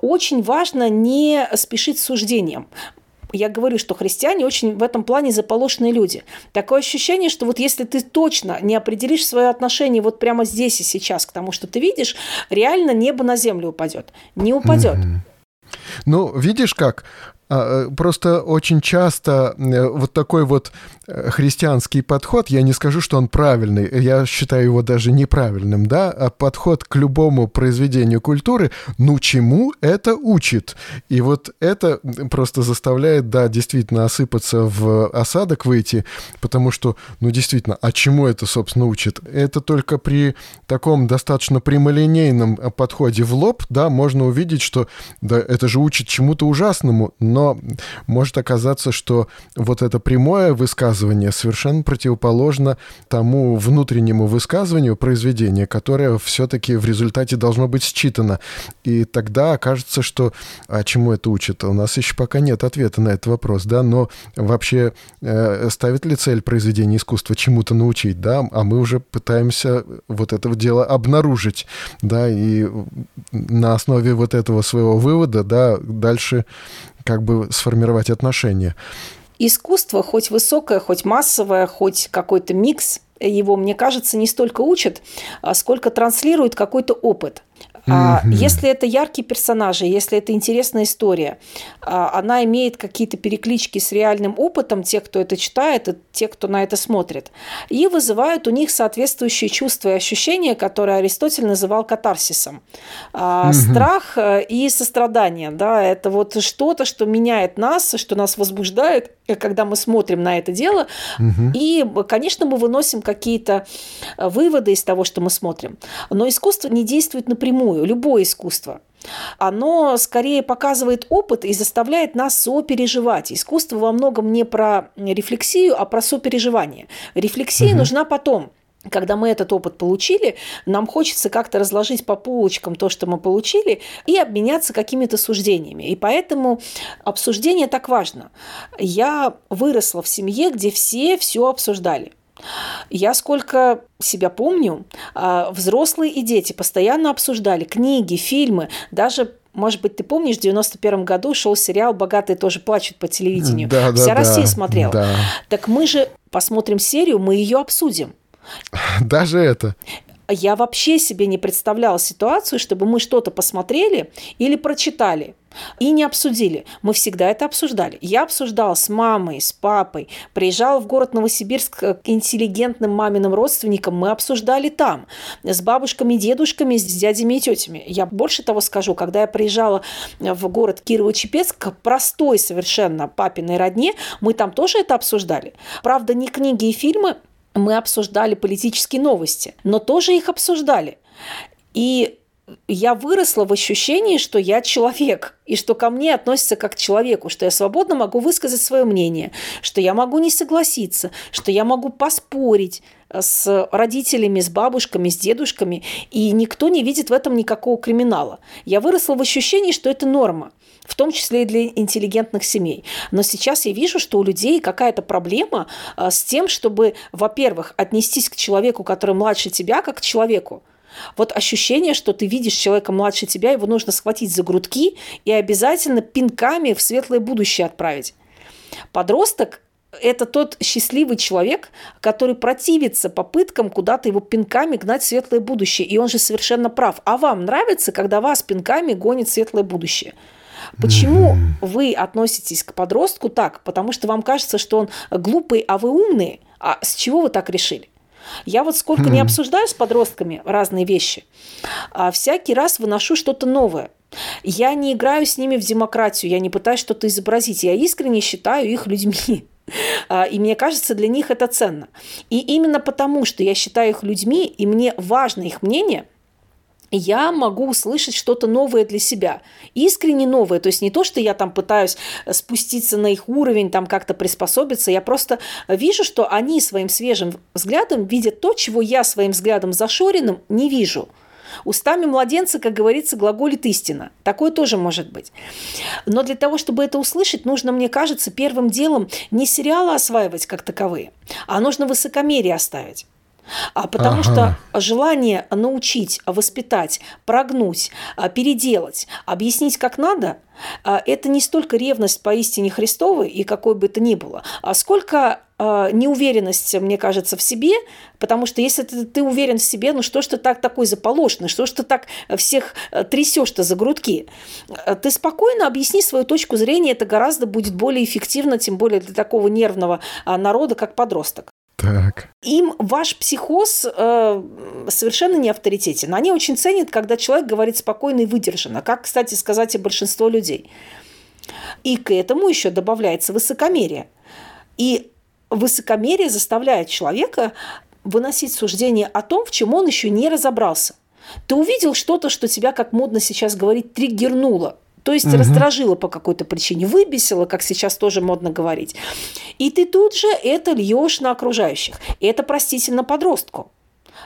очень важно не спешить с суждением я говорю, что христиане очень в этом плане заполошенные люди. Такое ощущение, что вот если ты точно не определишь свое отношение вот прямо здесь и сейчас к тому, что ты видишь, реально небо на землю упадет. Не упадет. Ну, видишь как? А, э, просто очень часто э, вот такой вот э, христианский подход, я не скажу, что он правильный, я считаю его даже неправильным, да, а подход к любому произведению культуры, ну чему это учит? И вот это просто заставляет, да, действительно осыпаться в осадок выйти, потому что, ну действительно, а чему это, собственно, учит? Это только при таком достаточно прямолинейном подходе в лоб, да, можно увидеть, что да, это же учит чему-то ужасному, но но может оказаться, что вот это прямое высказывание совершенно противоположно тому внутреннему высказыванию произведения, которое все-таки в результате должно быть считано. И тогда окажется, что а чему это учит? У нас еще пока нет ответа на этот вопрос, да, но вообще э, ставит ли цель произведения искусства чему-то научить, да, а мы уже пытаемся вот это дело обнаружить, да, и на основе вот этого своего вывода, да, дальше как бы сформировать отношения. Искусство, хоть высокое, хоть массовое, хоть какой-то микс, его, мне кажется, не столько учат, а сколько транслирует какой-то опыт – Mm-hmm. Если это яркие персонажи, если это интересная история, а, она имеет какие-то переклички с реальным опытом тех, кто это читает, и тех, кто на это смотрит, и вызывают у них соответствующие чувства и ощущения, которые Аристотель называл катарсисом. Mm-hmm. Страх э, и сострадание, да, это вот что-то, что меняет нас, что нас возбуждает, э, когда мы смотрим на это дело, mm-hmm. и, конечно, мы выносим какие-то э, выводы из того, что мы смотрим. Но искусство не действует напрямую напрямую, любое искусство. Оно скорее показывает опыт и заставляет нас сопереживать. Искусство во многом не про рефлексию, а про сопереживание. Рефлексия угу. нужна потом – когда мы этот опыт получили, нам хочется как-то разложить по полочкам то, что мы получили, и обменяться какими-то суждениями. И поэтому обсуждение так важно. Я выросла в семье, где все все обсуждали. Я сколько себя помню, а, взрослые и дети постоянно обсуждали книги, фильмы, даже может быть, ты помнишь, в 91 году шел сериал «Богатые тоже плачут» по телевидению. Да, Вся да, Россия да, смотрела. Да. Так мы же посмотрим серию, мы ее обсудим. Даже это. Я вообще себе не представляла ситуацию, чтобы мы что-то посмотрели или прочитали и не обсудили. Мы всегда это обсуждали. Я обсуждала с мамой, с папой, приезжала в город Новосибирск к интеллигентным маминым родственникам, мы обсуждали там, с бабушками, дедушками, с дядями и тетями. Я больше того скажу, когда я приезжала в город Кирово-Чепецк, к простой совершенно папиной родне, мы там тоже это обсуждали. Правда, не книги и фильмы, мы обсуждали политические новости, но тоже их обсуждали. И я выросла в ощущении, что я человек, и что ко мне относятся как к человеку, что я свободно могу высказать свое мнение, что я могу не согласиться, что я могу поспорить с родителями, с бабушками, с дедушками, и никто не видит в этом никакого криминала. Я выросла в ощущении, что это норма в том числе и для интеллигентных семей. Но сейчас я вижу, что у людей какая-то проблема а, с тем, чтобы, во-первых, отнестись к человеку, который младше тебя, как к человеку. Вот ощущение, что ты видишь человека младше тебя, его нужно схватить за грудки и обязательно пинками в светлое будущее отправить. Подросток это тот счастливый человек, который противится попыткам куда-то его пинками гнать в светлое будущее. И он же совершенно прав. А вам нравится, когда вас пинками гонит светлое будущее? Почему вы относитесь к подростку так? Потому что вам кажется, что он глупый, а вы умные. А с чего вы так решили? Я вот сколько не обсуждаю с подростками разные вещи, а всякий раз выношу что-то новое. Я не играю с ними в демократию, я не пытаюсь что-то изобразить. Я искренне считаю их людьми. А, и мне кажется, для них это ценно. И именно потому, что я считаю их людьми, и мне важно их мнение, я могу услышать что-то новое для себя, искренне новое, то есть не то, что я там пытаюсь э, спуститься на их уровень, там как-то приспособиться, я просто вижу, что они своим свежим взглядом видят то, чего я своим взглядом зашоренным не вижу. Устами младенца, как говорится, глаголит истина. Такое тоже может быть. Но для того, чтобы это услышать, нужно, мне кажется, первым делом не сериалы осваивать как таковые, а нужно высокомерие оставить. А потому ага. что желание научить, воспитать, прогнуть, а, переделать, объяснить как надо, а, это не столько ревность поистине Христовой и какой бы это ни было, а сколько а, неуверенность, мне кажется, в себе, потому что если ты, ты уверен в себе, ну что ж ты так такой заполошный, что ж ты так всех трясешь-то за грудки? Ты спокойно объясни свою точку зрения, это гораздо будет более эффективно, тем более для такого нервного народа, как подросток. Так. Им ваш психоз э, совершенно не авторитетен. Они очень ценят, когда человек говорит спокойно и выдержанно, как, кстати, сказать и большинство людей. И к этому еще добавляется высокомерие. И высокомерие заставляет человека выносить суждение о том, в чем он еще не разобрался. Ты увидел что-то, что тебя, как модно сейчас говорить, триггернуло. То есть угу. раздражило по какой-то причине, выбесило, как сейчас тоже модно говорить. И ты тут же это льешь на окружающих. Это простительно подростку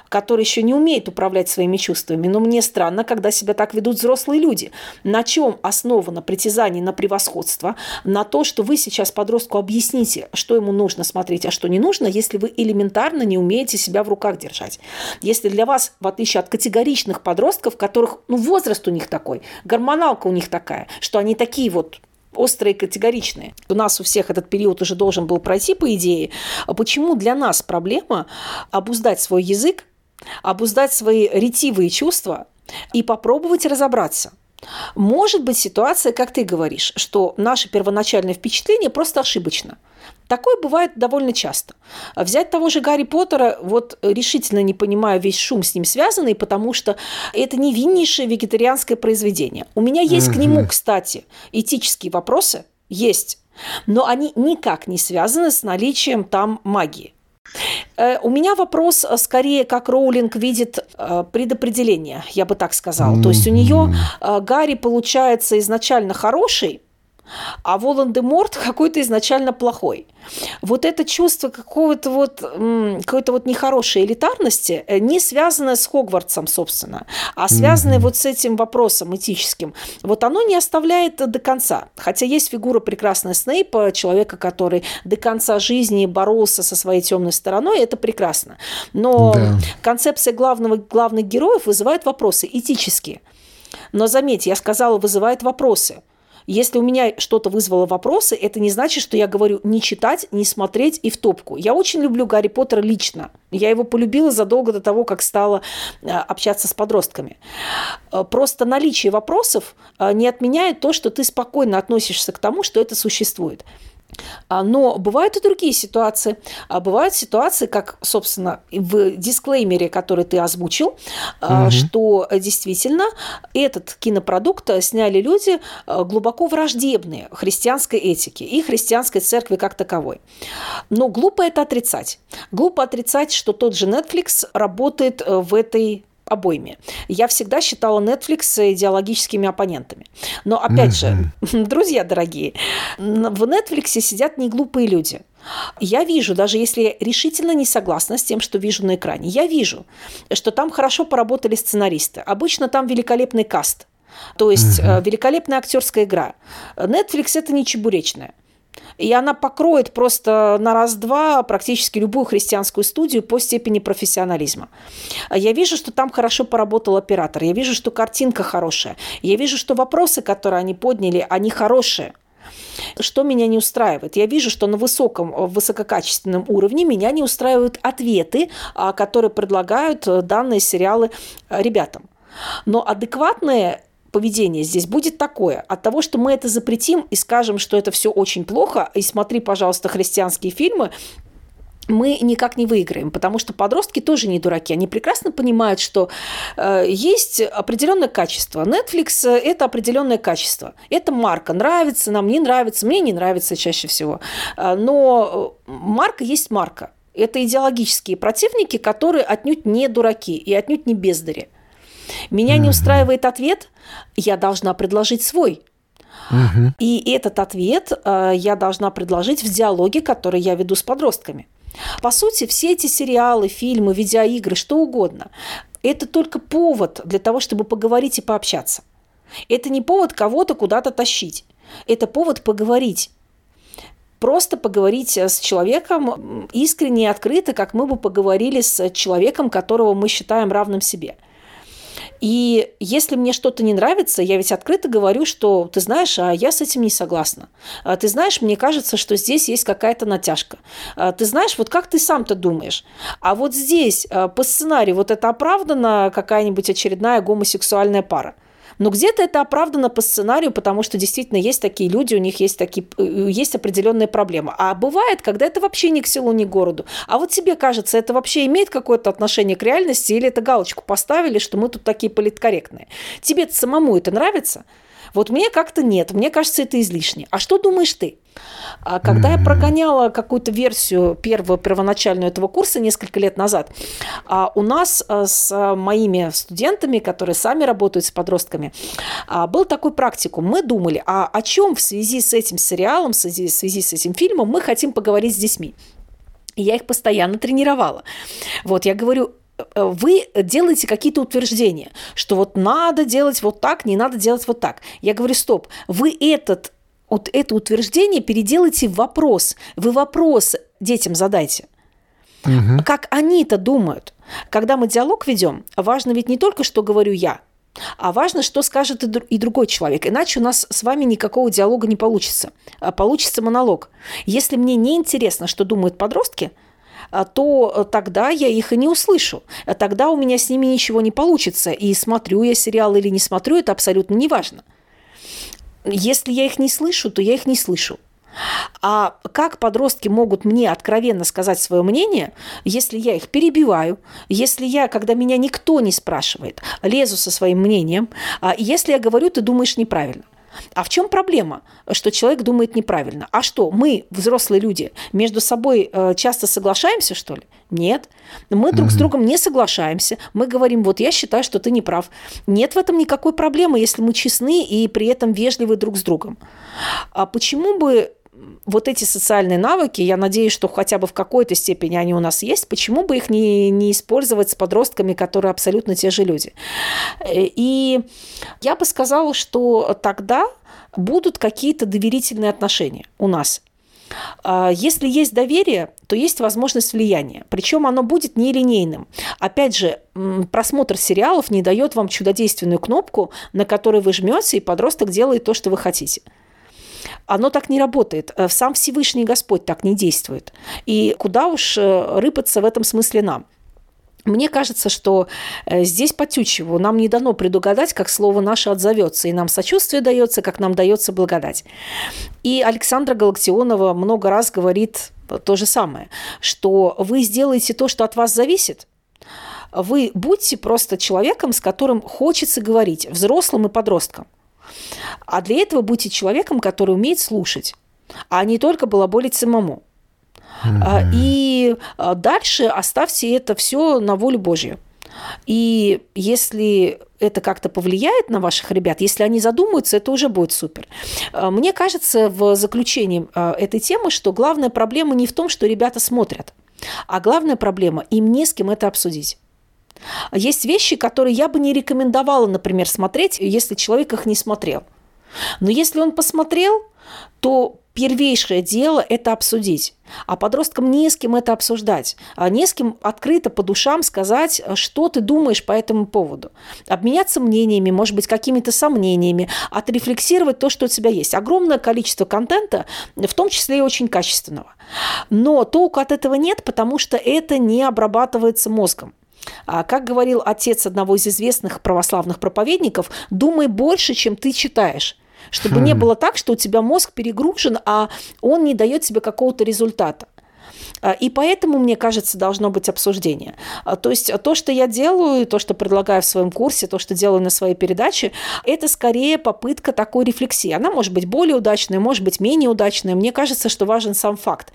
который еще не умеет управлять своими чувствами. Но мне странно, когда себя так ведут взрослые люди. На чем основано притязание на превосходство? На то, что вы сейчас подростку объясните, что ему нужно смотреть, а что не нужно, если вы элементарно не умеете себя в руках держать. Если для вас, в отличие от категоричных подростков, которых, ну, возраст у них такой, гормоналка у них такая, что они такие вот острые и категоричные. У нас у всех этот период уже должен был пройти, по идее. А почему для нас проблема обуздать свой язык, обуздать свои ретивые чувства и попробовать разобраться? Может быть ситуация, как ты говоришь, что наше первоначальное впечатление просто ошибочно. Такое бывает довольно часто. Взять того же Гарри Поттера, вот решительно не понимаю весь шум с ним связанный, потому что это невиннейшее вегетарианское произведение. У меня есть к нему, кстати, этические вопросы, есть, но они никак не связаны с наличием там магии. Э, у меня вопрос э, скорее, как Роулинг видит э, предопределение, я бы так сказала. То есть у нее Гарри получается изначально хороший, а Волан-де-Морт какой-то изначально плохой. Вот это чувство какого-то вот, какой-то вот нехорошей элитарности э, не связано с Хогвартсом, собственно, а связанное mm-hmm. вот с этим вопросом этическим. Вот оно не оставляет до конца. Хотя есть фигура прекрасная Снейпа, человека, который до конца жизни боролся со своей темной стороной, это прекрасно. Но да. концепция главного, главных героев вызывает вопросы этические. Но заметьте, я сказала, вызывает вопросы – Если у меня что-то вызвало вопросы, это не значит, что я говорю не читать, не смотреть и в топку. Я очень люблю Гарри Поттера лично. Я его полюбила задолго до того, как стала э, общаться с подростками. Э, просто наличие вопросов э, не отменяет то, что ты спокойно относишься к тому, что это существует. А, но бывают и другие ситуации. А, бывают ситуации, как, собственно, в дисклеймере, который ты озвучил, угу. что действительно этот кинопродукт сняли люди глубоко враждебные христианской этике и христианской церкви как таковой. Но глупо это отрицать. Глупо отрицать, что тот же Netflix работает в этой обоими. Я всегда считала Netflix идеологическими оппонентами. Но опять же, друзья дорогие, в Netflix сидят не глупые люди. Я вижу, даже если я решительно не согласна с тем, что вижу на экране, я вижу, что там хорошо поработали сценаристы. Обычно там великолепный каст. То есть угу. великолепная актерская игра. Netflix это не чебуречная. И она покроет просто на раз-два практически любую христианскую студию по степени профессионализма. Я вижу, что там хорошо поработал оператор. Я вижу, что картинка хорошая. Я вижу, что вопросы, которые они подняли, они хорошие. Что меня не устраивает? Я вижу, что на высоком, высококачественном уровне меня не устраивают ответы, а, которые предлагают э, данные сериалы э, ребятам. Но адекватные поведение здесь будет такое. От того, что мы это запретим и скажем, что это все очень плохо, и смотри, пожалуйста, христианские фильмы, мы никак не выиграем, потому что подростки тоже не дураки. Они прекрасно понимают, что э, есть определенное качество. Netflix – это определенное качество. Это марка. Нравится нам, не нравится. Мне не нравится чаще всего. Э, но марка есть марка. Это идеологические противники, которые отнюдь не дураки и отнюдь не бездари. Меня не устраивает ответ, я должна предложить свой. Угу. И этот ответ э, я должна предложить в диалоге, который я веду с подростками. По сути, все эти сериалы, фильмы, видеоигры, что угодно, это только повод для того, чтобы поговорить и пообщаться. Это не повод кого-то куда-то тащить. Это повод поговорить. Просто поговорить с человеком искренне и открыто, как мы бы поговорили с человеком, которого мы считаем равным себе. И если мне что-то не нравится, я ведь открыто говорю, что ты знаешь, а я с этим не согласна. А ты знаешь, мне кажется, что здесь есть какая-то натяжка. А ты знаешь, вот как ты сам-то думаешь? А вот здесь а, по сценарию вот это оправдана какая-нибудь очередная гомосексуальная пара. Но где-то это оправдано по сценарию, потому что действительно есть такие люди, у них есть, такие, э, есть определенные проблемы. А бывает, когда это вообще ни к селу, ни к городу. А вот тебе кажется, это вообще имеет какое-то отношение к реальности или это галочку поставили, что мы тут такие политкорректные? Тебе самому это нравится? Вот мне как-то нет, мне кажется, это излишне. А что думаешь ты? А когда я прогоняла какую-то версию первого первоначальную этого курса несколько лет назад, а у нас а, с моими студентами, которые сами работают с подростками, был такой практикум. Мы думали, а о чем в связи с этим сериалом, в связи, в связи с этим фильмом мы хотим поговорить с детьми. И я их постоянно тренировала. Вот я говорю, вы делаете какие-то утверждения, что вот надо делать вот так, не надо делать вот так. Я говорю, стоп, вы этот, вот это утверждение переделайте в вопрос. Вы вопрос детям задайте. Угу. Как они-то думают. Когда мы диалог ведем, важно ведь не только, что говорю я, а важно, что скажет и другой человек. Иначе у нас с вами никакого диалога не получится. А получится монолог. Если мне не интересно, что думают подростки – то э, тогда я их и не услышу. А тогда у меня с ними ничего не получится. И смотрю я сериал или не смотрю, это абсолютно не важно. Если я их не слышу, то я их не слышу. А как подростки могут мне откровенно сказать свое мнение, если я их перебиваю, если я, когда меня никто не спрашивает, лезу со своим мнением, а если я говорю, ты думаешь неправильно? А в чем проблема, что человек думает неправильно? А что, мы, взрослые люди, между собой э, часто соглашаемся, что ли? Нет. Мы друг mm-hmm. с другом не соглашаемся. Мы говорим, вот я считаю, что ты не прав. Нет в этом никакой проблемы, если мы честны и при этом вежливы друг с другом. А почему бы вот эти социальные навыки, я надеюсь, что хотя бы в какой-то степени они у нас есть, почему бы их не, не использовать с подростками, которые абсолютно те же люди. И я бы сказала, что тогда будут какие-то доверительные отношения у нас. А если есть доверие, то есть возможность влияния. Причем оно будет нелинейным. Опять же, просмотр сериалов не дает вам чудодейственную кнопку, на которой вы жмете, и подросток делает то, что вы хотите – Оно так не работает. Э, сам Всевышний Господь так не действует. И куда уж э, рыпаться в этом смысле нам? Мне кажется, что э, здесь по Тютчеву нам не дано предугадать, как слово наше отзовется, и нам сочувствие дается, как нам дается благодать. И Александра Галактионова много раз говорит то же самое, что вы сделаете то, что от вас зависит, вы будьте просто человеком, с которым хочется говорить, взрослым и подросткам. А для этого будьте человеком, который умеет слушать, а не только балаболить самому. Mm-hmm. И а, дальше оставьте это все на волю Божью. И если это как-то повлияет на ваших ребят, если они задумаются, это уже будет супер. А, мне кажется, в заключении этой темы, что главная проблема не в том, что ребята смотрят, а главная проблема – им не с кем это обсудить. Есть вещи, которые я бы не рекомендовала, например, смотреть, если человек их не смотрел. Но если он посмотрел, то первейшее дело – это обсудить. А подросткам не с кем это обсуждать. А не с кем открыто по душам сказать, что ты думаешь по этому поводу. Обменяться мнениями, может быть, какими-то сомнениями, отрефлексировать то, что у тебя есть. Огромное количество контента, в том числе и очень качественного. Но толку от этого нет, потому что это не обрабатывается мозгом. А, как говорил отец одного из известных православных проповедников, думай больше, чем ты читаешь. Чтобы хм. не было так, что у тебя мозг перегружен, а он не дает тебе какого-то результата. А, и поэтому, мне кажется, должно быть обсуждение. А, то есть то, что я делаю, то, что предлагаю в своем курсе, то, что делаю на своей передаче, это скорее попытка такой рефлексии. Она может быть более удачная, может быть менее удачная. Мне кажется, что важен сам факт.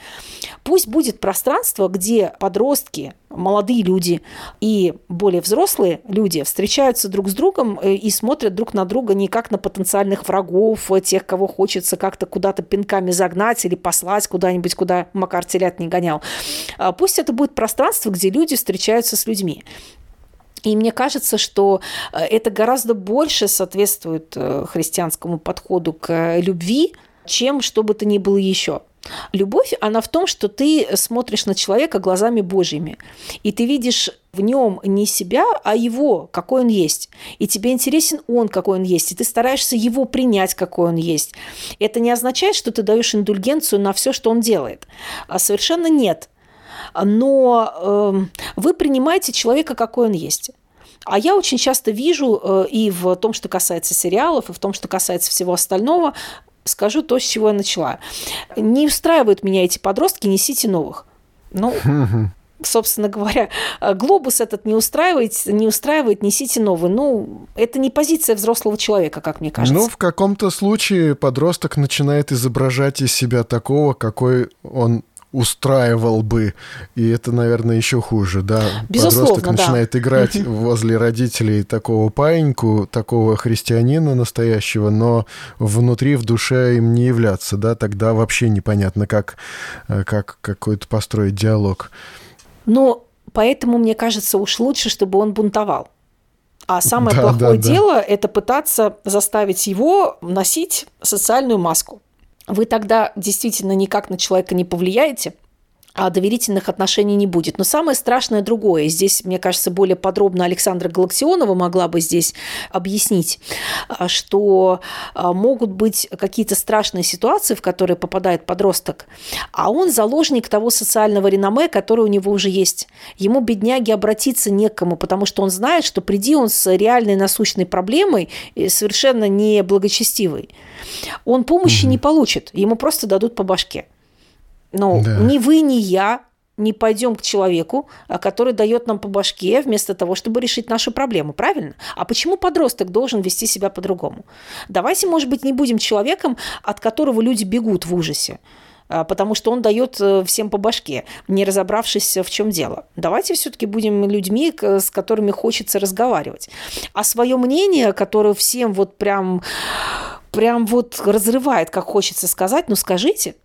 Пусть будет пространство, где подростки, молодые люди и более взрослые люди встречаются друг с другом э, и смотрят друг на друга не как на потенциальных врагов, э, тех, кого хочется как-то куда-то пинками загнать или послать куда-нибудь, куда Макар телят не гонял. А пусть это будет пространство, где люди встречаются с людьми. И мне кажется, что э, это гораздо больше соответствует христианскому подходу к любви, чем что бы то ни было еще. Любовь, она в том, что ты смотришь на человека глазами Божьими, и ты видишь в нем не себя, а его, какой он есть. И тебе интересен он, какой он есть, и ты стараешься его принять, какой он есть. Это не означает, что ты даешь индульгенцию на все, что он делает. А совершенно нет. Но э, вы принимаете человека, какой он есть. А я очень часто вижу э, и в том, что касается сериалов, и в том, что касается всего остального, скажу то, с чего я начала. Не устраивают меня эти подростки, несите новых. Ну, собственно говоря, глобус этот не устраивает, не устраивает, несите новый. Ну, это не позиция взрослого человека, как мне кажется. Ну, в каком-то случае подросток начинает изображать из себя такого, какой он устраивал бы, и это, наверное, еще хуже, да. Безусловно, Подросток да. начинает играть возле родителей такого паиньку, такого христианина настоящего, но внутри, в душе им не являться, да, тогда вообще непонятно, как, э, как какой-то построить диалог. Но поэтому, мне кажется, уж лучше, чтобы он бунтовал. А самое да, плохое да, дело да. это пытаться заставить его носить социальную маску вы тогда действительно никак на человека не повлияете, доверительных отношений не будет. Но самое страшное другое. Здесь, мне кажется, более подробно Александра Галаксионова могла бы здесь объяснить, а, что а, могут быть какие-то страшные ситуации, в которые попадает подросток, а он заложник того социального реноме, который у него уже есть. Ему, бедняги, обратиться некому, потому что он знает, что приди он с реальной насущной проблемой, совершенно не благочестивой, он помощи угу. не получит, ему просто дадут по башке. Ну, да. ни вы, ни я не пойдем к человеку, а, который дает нам по башке вместо того, чтобы решить нашу проблему, правильно? А почему подросток должен вести себя по-другому? Давайте, может быть, не будем человеком, от которого люди бегут в ужасе а, потому что он дает э, всем по башке, не разобравшись, в чем дело. Давайте все-таки будем людьми, с которыми хочется разговаривать. А свое мнение, которое всем вот прям, прям вот разрывает, как хочется сказать, ну скажите –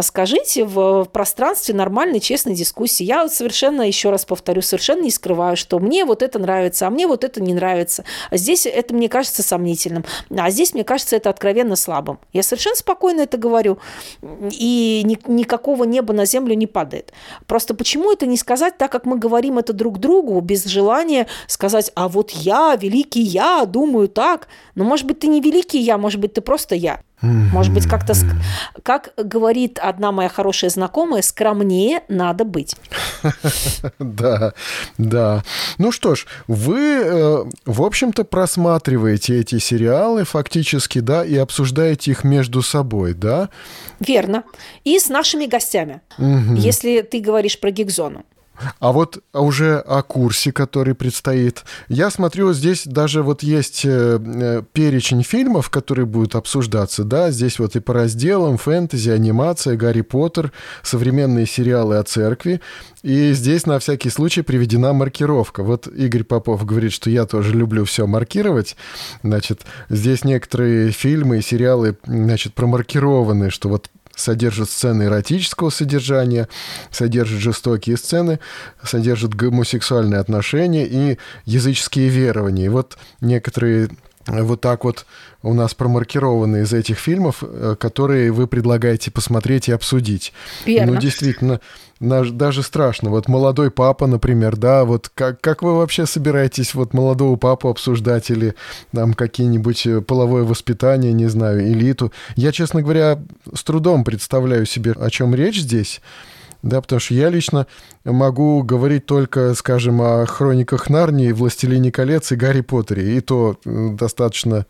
скажите в пространстве нормальной, честной дискуссии. Я совершенно, еще раз повторю, совершенно не скрываю, что мне вот это нравится, а мне вот это не нравится. А здесь это мне кажется сомнительным, а здесь мне кажется это откровенно слабым. Я совершенно спокойно это говорю, и ни, никакого неба на землю не падает. Просто почему это не сказать так, как мы говорим это друг другу, без желания сказать, а вот я, великий я, думаю так. Но, может быть, ты не великий я, может быть, ты просто я. Может быть, как-то, как говорит одна моя хорошая знакомая, скромнее надо быть. Да, да. Ну что ж, вы, э, в общем-то, просматриваете эти сериалы фактически, да, и обсуждаете их между собой, да? Верно. И с нашими гостями, если ты говоришь про гигзону. А вот уже о курсе, который предстоит. Я смотрю, здесь даже вот есть э, э, перечень фильмов, которые будут обсуждаться, да, здесь вот и по разделам фэнтези, анимация, Гарри Поттер, современные сериалы о церкви, и здесь на всякий случай приведена маркировка. Вот Игорь Попов говорит, что я тоже люблю все маркировать. Значит, здесь некоторые фильмы и сериалы, значит, промаркированы, что вот содержит сцены эротического содержания, содержит жестокие сцены, содержит гомосексуальные отношения и языческие верования. И вот некоторые вот так вот у нас промаркированы из этих фильмов, э, которые вы предлагаете посмотреть и обсудить. Верно. Ну, действительно, даже страшно. Вот молодой папа, например, да, вот как, как вы вообще собираетесь вот молодого папу обсуждать или там какие-нибудь э, половое воспитание, не знаю, элиту? Я, честно говоря, с трудом представляю себе, о чем речь здесь. Да, потому что я лично могу говорить только, скажем, о хрониках Нарнии, Властелине колец и Гарри Поттере. И то достаточно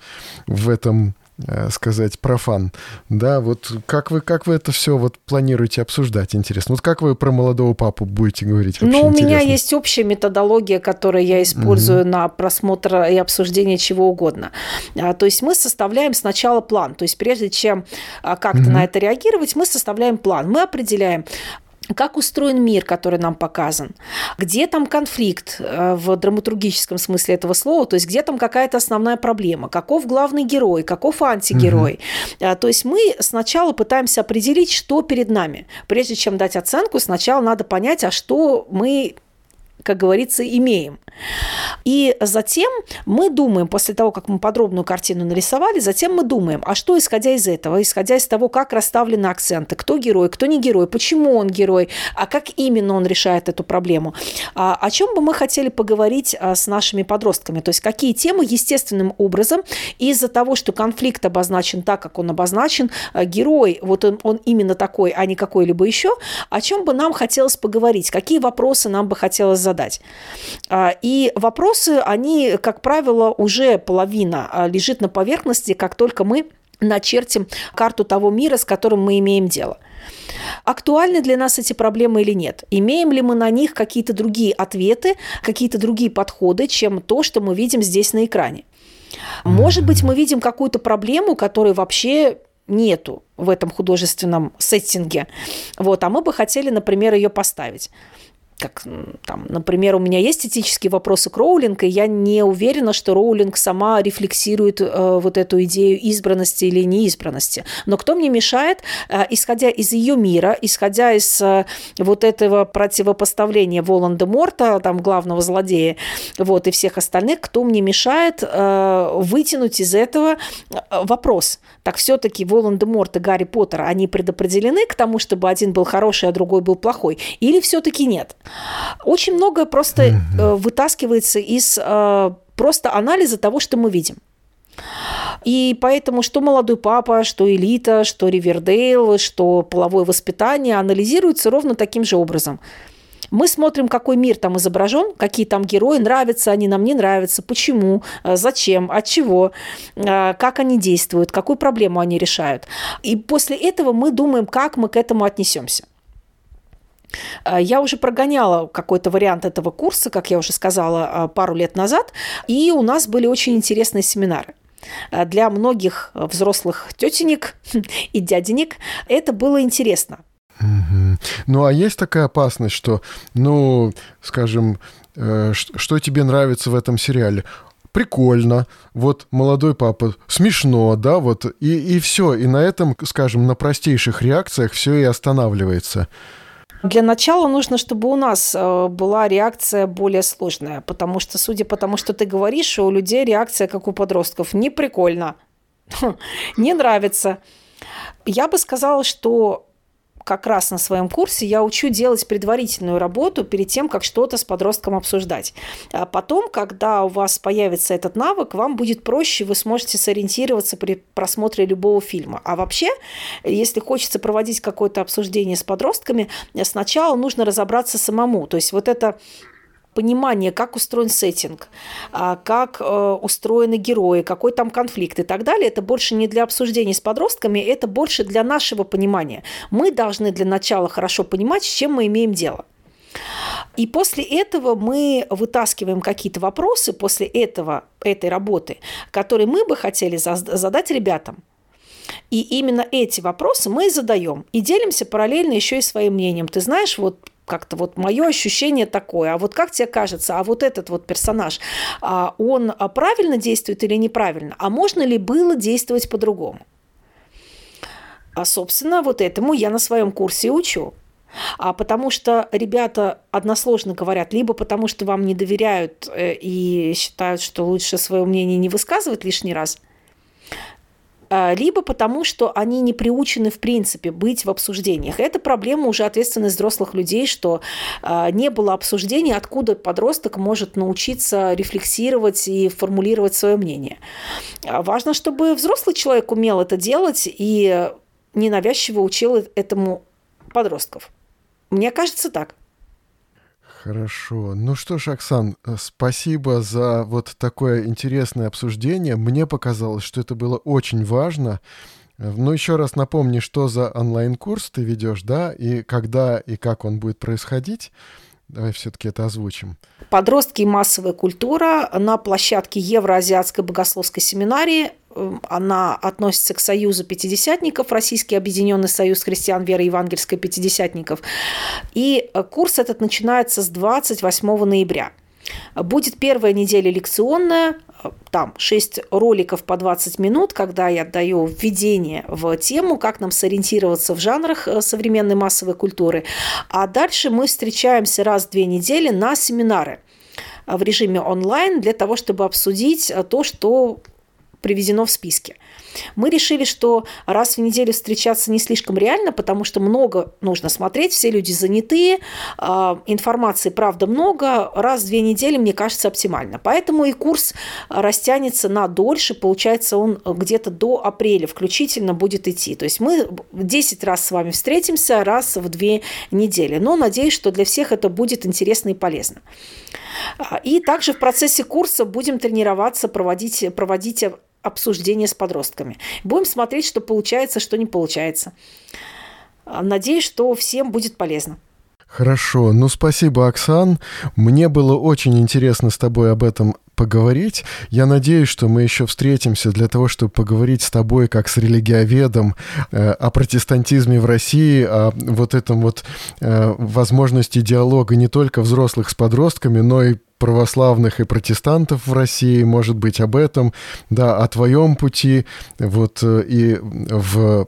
в этом э, сказать, профан. Да, вот как вы, как вы это все вот планируете обсуждать, интересно? Вот как вы про молодого папу будете говорить? Ну, у меня есть общая методология, которую я использую угу. на просмотр и обсуждение чего угодно. А, то есть мы составляем сначала план. То есть прежде чем а, как-то угу. на это реагировать, мы составляем план. Мы определяем, как устроен мир, который нам показан, где там конфликт э, в драматургическом смысле этого слова, то есть где там какая-то основная проблема, каков главный герой, каков антигерой. Угу. То есть мы сначала пытаемся определить, что перед нами. Прежде чем дать оценку, сначала надо понять, а что мы как говорится, имеем. И затем мы думаем, после того, как мы подробную картину нарисовали, затем мы думаем, а что исходя из этого, исходя из того, как расставлены акценты, кто герой, кто не герой, почему он герой, а как именно он решает эту проблему. А, о чем бы мы хотели поговорить а, с нашими подростками, то есть какие темы естественным образом из-за того, что конфликт обозначен так, как он обозначен, а, герой, вот он, он именно такой, а не какой-либо еще, о чем бы нам хотелось поговорить, какие вопросы нам бы хотелось задать. И вопросы, они, как правило, уже половина а, лежит на поверхности, как только мы начертим карту того мира, с которым мы имеем дело. Актуальны для нас эти проблемы или нет? Имеем ли мы на них какие-то другие ответы, какие-то другие подходы, чем то, что мы видим здесь на экране? Может быть, мы видим какую-то проблему, которой вообще нету в этом художественном сеттинге. Вот, а мы бы хотели, например, ее поставить как, там, например, у меня есть этические вопросы к Роулинг, и я не уверена, что Роулинг сама рефлексирует э, вот эту идею избранности или неизбранности. Но кто мне мешает, э, исходя из ее мира, исходя из э, вот этого противопоставления Волан-де-Морта, там, главного злодея, вот, и всех остальных, кто мне мешает э, вытянуть из этого э, вопрос. Так все-таки Волан-де-Морт и Гарри Поттер, они предопределены к тому, чтобы один был хороший, а другой был плохой? Или все-таки нет? Очень многое просто mm-hmm. вытаскивается из э, просто анализа того, что мы видим. И поэтому что молодой папа, что элита, что Ривердейл, что половое воспитание анализируется ровно таким же образом. Мы смотрим, какой мир там изображен, какие там герои, нравятся они нам, не нравятся, почему, э, зачем, от чего, как они действуют, какую проблему они решают. И после этого мы думаем, как мы к этому отнесемся. Э, я уже прогоняла какой-то вариант этого курса, как я уже сказала, э, пару лет назад, и у нас были очень интересные семинары. Э, для многих взрослых тетенек и дяденек это было интересно. Ну, а есть такая опасность, что, ну, скажем, что тебе нравится в этом сериале? прикольно, вот молодой папа, смешно, да, вот, и, и все. И на этом, скажем, на простейших реакциях все и останавливается. Для начала нужно, чтобы у нас э, была реакция более сложная, потому что, судя по тому, что ты говоришь, у людей реакция, как у подростков, не прикольно, не нравится. Я бы сказала, что как раз на своем курсе я учу делать предварительную работу перед тем, как что-то с подростком обсуждать. А потом, когда у вас появится этот навык, вам будет проще, вы сможете сориентироваться при просмотре любого фильма. А вообще, если хочется проводить какое-то обсуждение с подростками, сначала нужно разобраться самому. То есть вот это понимание, как устроен сеттинг, а, как э, устроены герои, какой там конфликт и так далее, это больше не для обсуждений с подростками, это больше для нашего понимания. Мы должны для начала хорошо понимать, с чем мы имеем дело. И после этого мы вытаскиваем какие-то вопросы после этого, этой работы, которые мы бы хотели задать ребятам. И именно эти вопросы мы задаем. И делимся параллельно еще и своим мнением. Ты знаешь, вот как-то вот мое ощущение такое. А вот как тебе кажется, а вот этот вот персонаж, а он правильно действует или неправильно? А можно ли было действовать по-другому? А, собственно, вот этому я на своем курсе учу. А потому что ребята односложно говорят, либо потому что вам не доверяют э, и считают, что лучше свое мнение не высказывать лишний раз, а, либо потому, что они не приучены в принципе быть в обсуждениях. Это проблема уже ответственность взрослых людей, что а, не было обсуждения, откуда подросток может научиться рефлексировать и формулировать свое мнение. А, важно, чтобы взрослый человек умел это делать и ненавязчиво учил этому подростков. Мне кажется так. Хорошо. Ну что ж, Оксан, э, спасибо за вот такое интересное обсуждение. Мне показалось, что это было очень важно. Э, ну, еще раз напомни, что за онлайн-курс ты ведешь, да, и когда и как он будет происходить. Давай все-таки это озвучим. Подростки и массовая культура на площадке Евроазиатской богословской семинарии. Эм, она относится к Союзу пятидесятников, Российский Объединенный Союз христиан веры евангельской пятидесятников. И э, курс этот начинается с 28 ноября. Будет первая неделя лекционная, там 6 роликов по 20 минут, когда я даю введение в тему, как нам сориентироваться в жанрах э, современной массовой культуры. А дальше мы встречаемся раз в две недели на семинары в режиме онлайн для того, чтобы обсудить то, что приведено в списке. Мы решили, что раз в неделю встречаться не слишком реально, потому что много нужно смотреть, все люди занятые, а, информации, правда, много, раз в две недели, мне кажется, оптимально. Поэтому и курс растянется на дольше, получается, он где-то до апреля включительно будет идти. То есть мы 10 раз с вами встретимся, раз в две недели. Но надеюсь, что для всех это будет интересно и полезно. А, и также в процессе курса будем тренироваться, проводить, проводить обсуждение с подростками. Будем смотреть, что получается, что не получается. Надеюсь, что всем будет полезно. Хорошо. Ну, спасибо, Оксан. Мне было очень интересно с тобой об этом поговорить. Я надеюсь, что мы еще встретимся для того, чтобы поговорить с тобой как с религиоведом э, о протестантизме в России, о вот этом вот э, возможности диалога не только взрослых с подростками, но и православных и протестантов в России, может быть, об этом, да, о твоем пути, вот, э, и в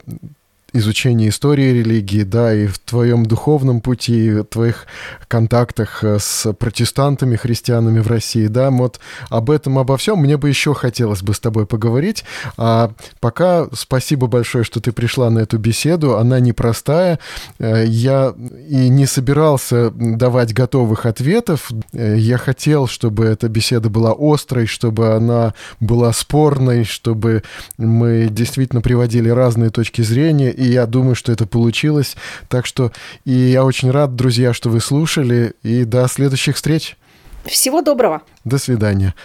изучении истории религии, да, и в твоем духовном пути, и в твоих контактах э, с протестантами, христианами в России, да, вот об этом, обо всем мне бы еще хотелось бы с тобой поговорить. А пока спасибо большое, что ты пришла на эту беседу, она непростая. Э, я и не собирался давать готовых ответов. Э, я хотел, чтобы эта беседа была острой, чтобы она была спорной, чтобы мы действительно приводили разные точки зрения, и я думаю, что это получилось. Так что и я очень рад, друзья, что вы слушали, и до следующих встреч. Всего доброго. До свидания.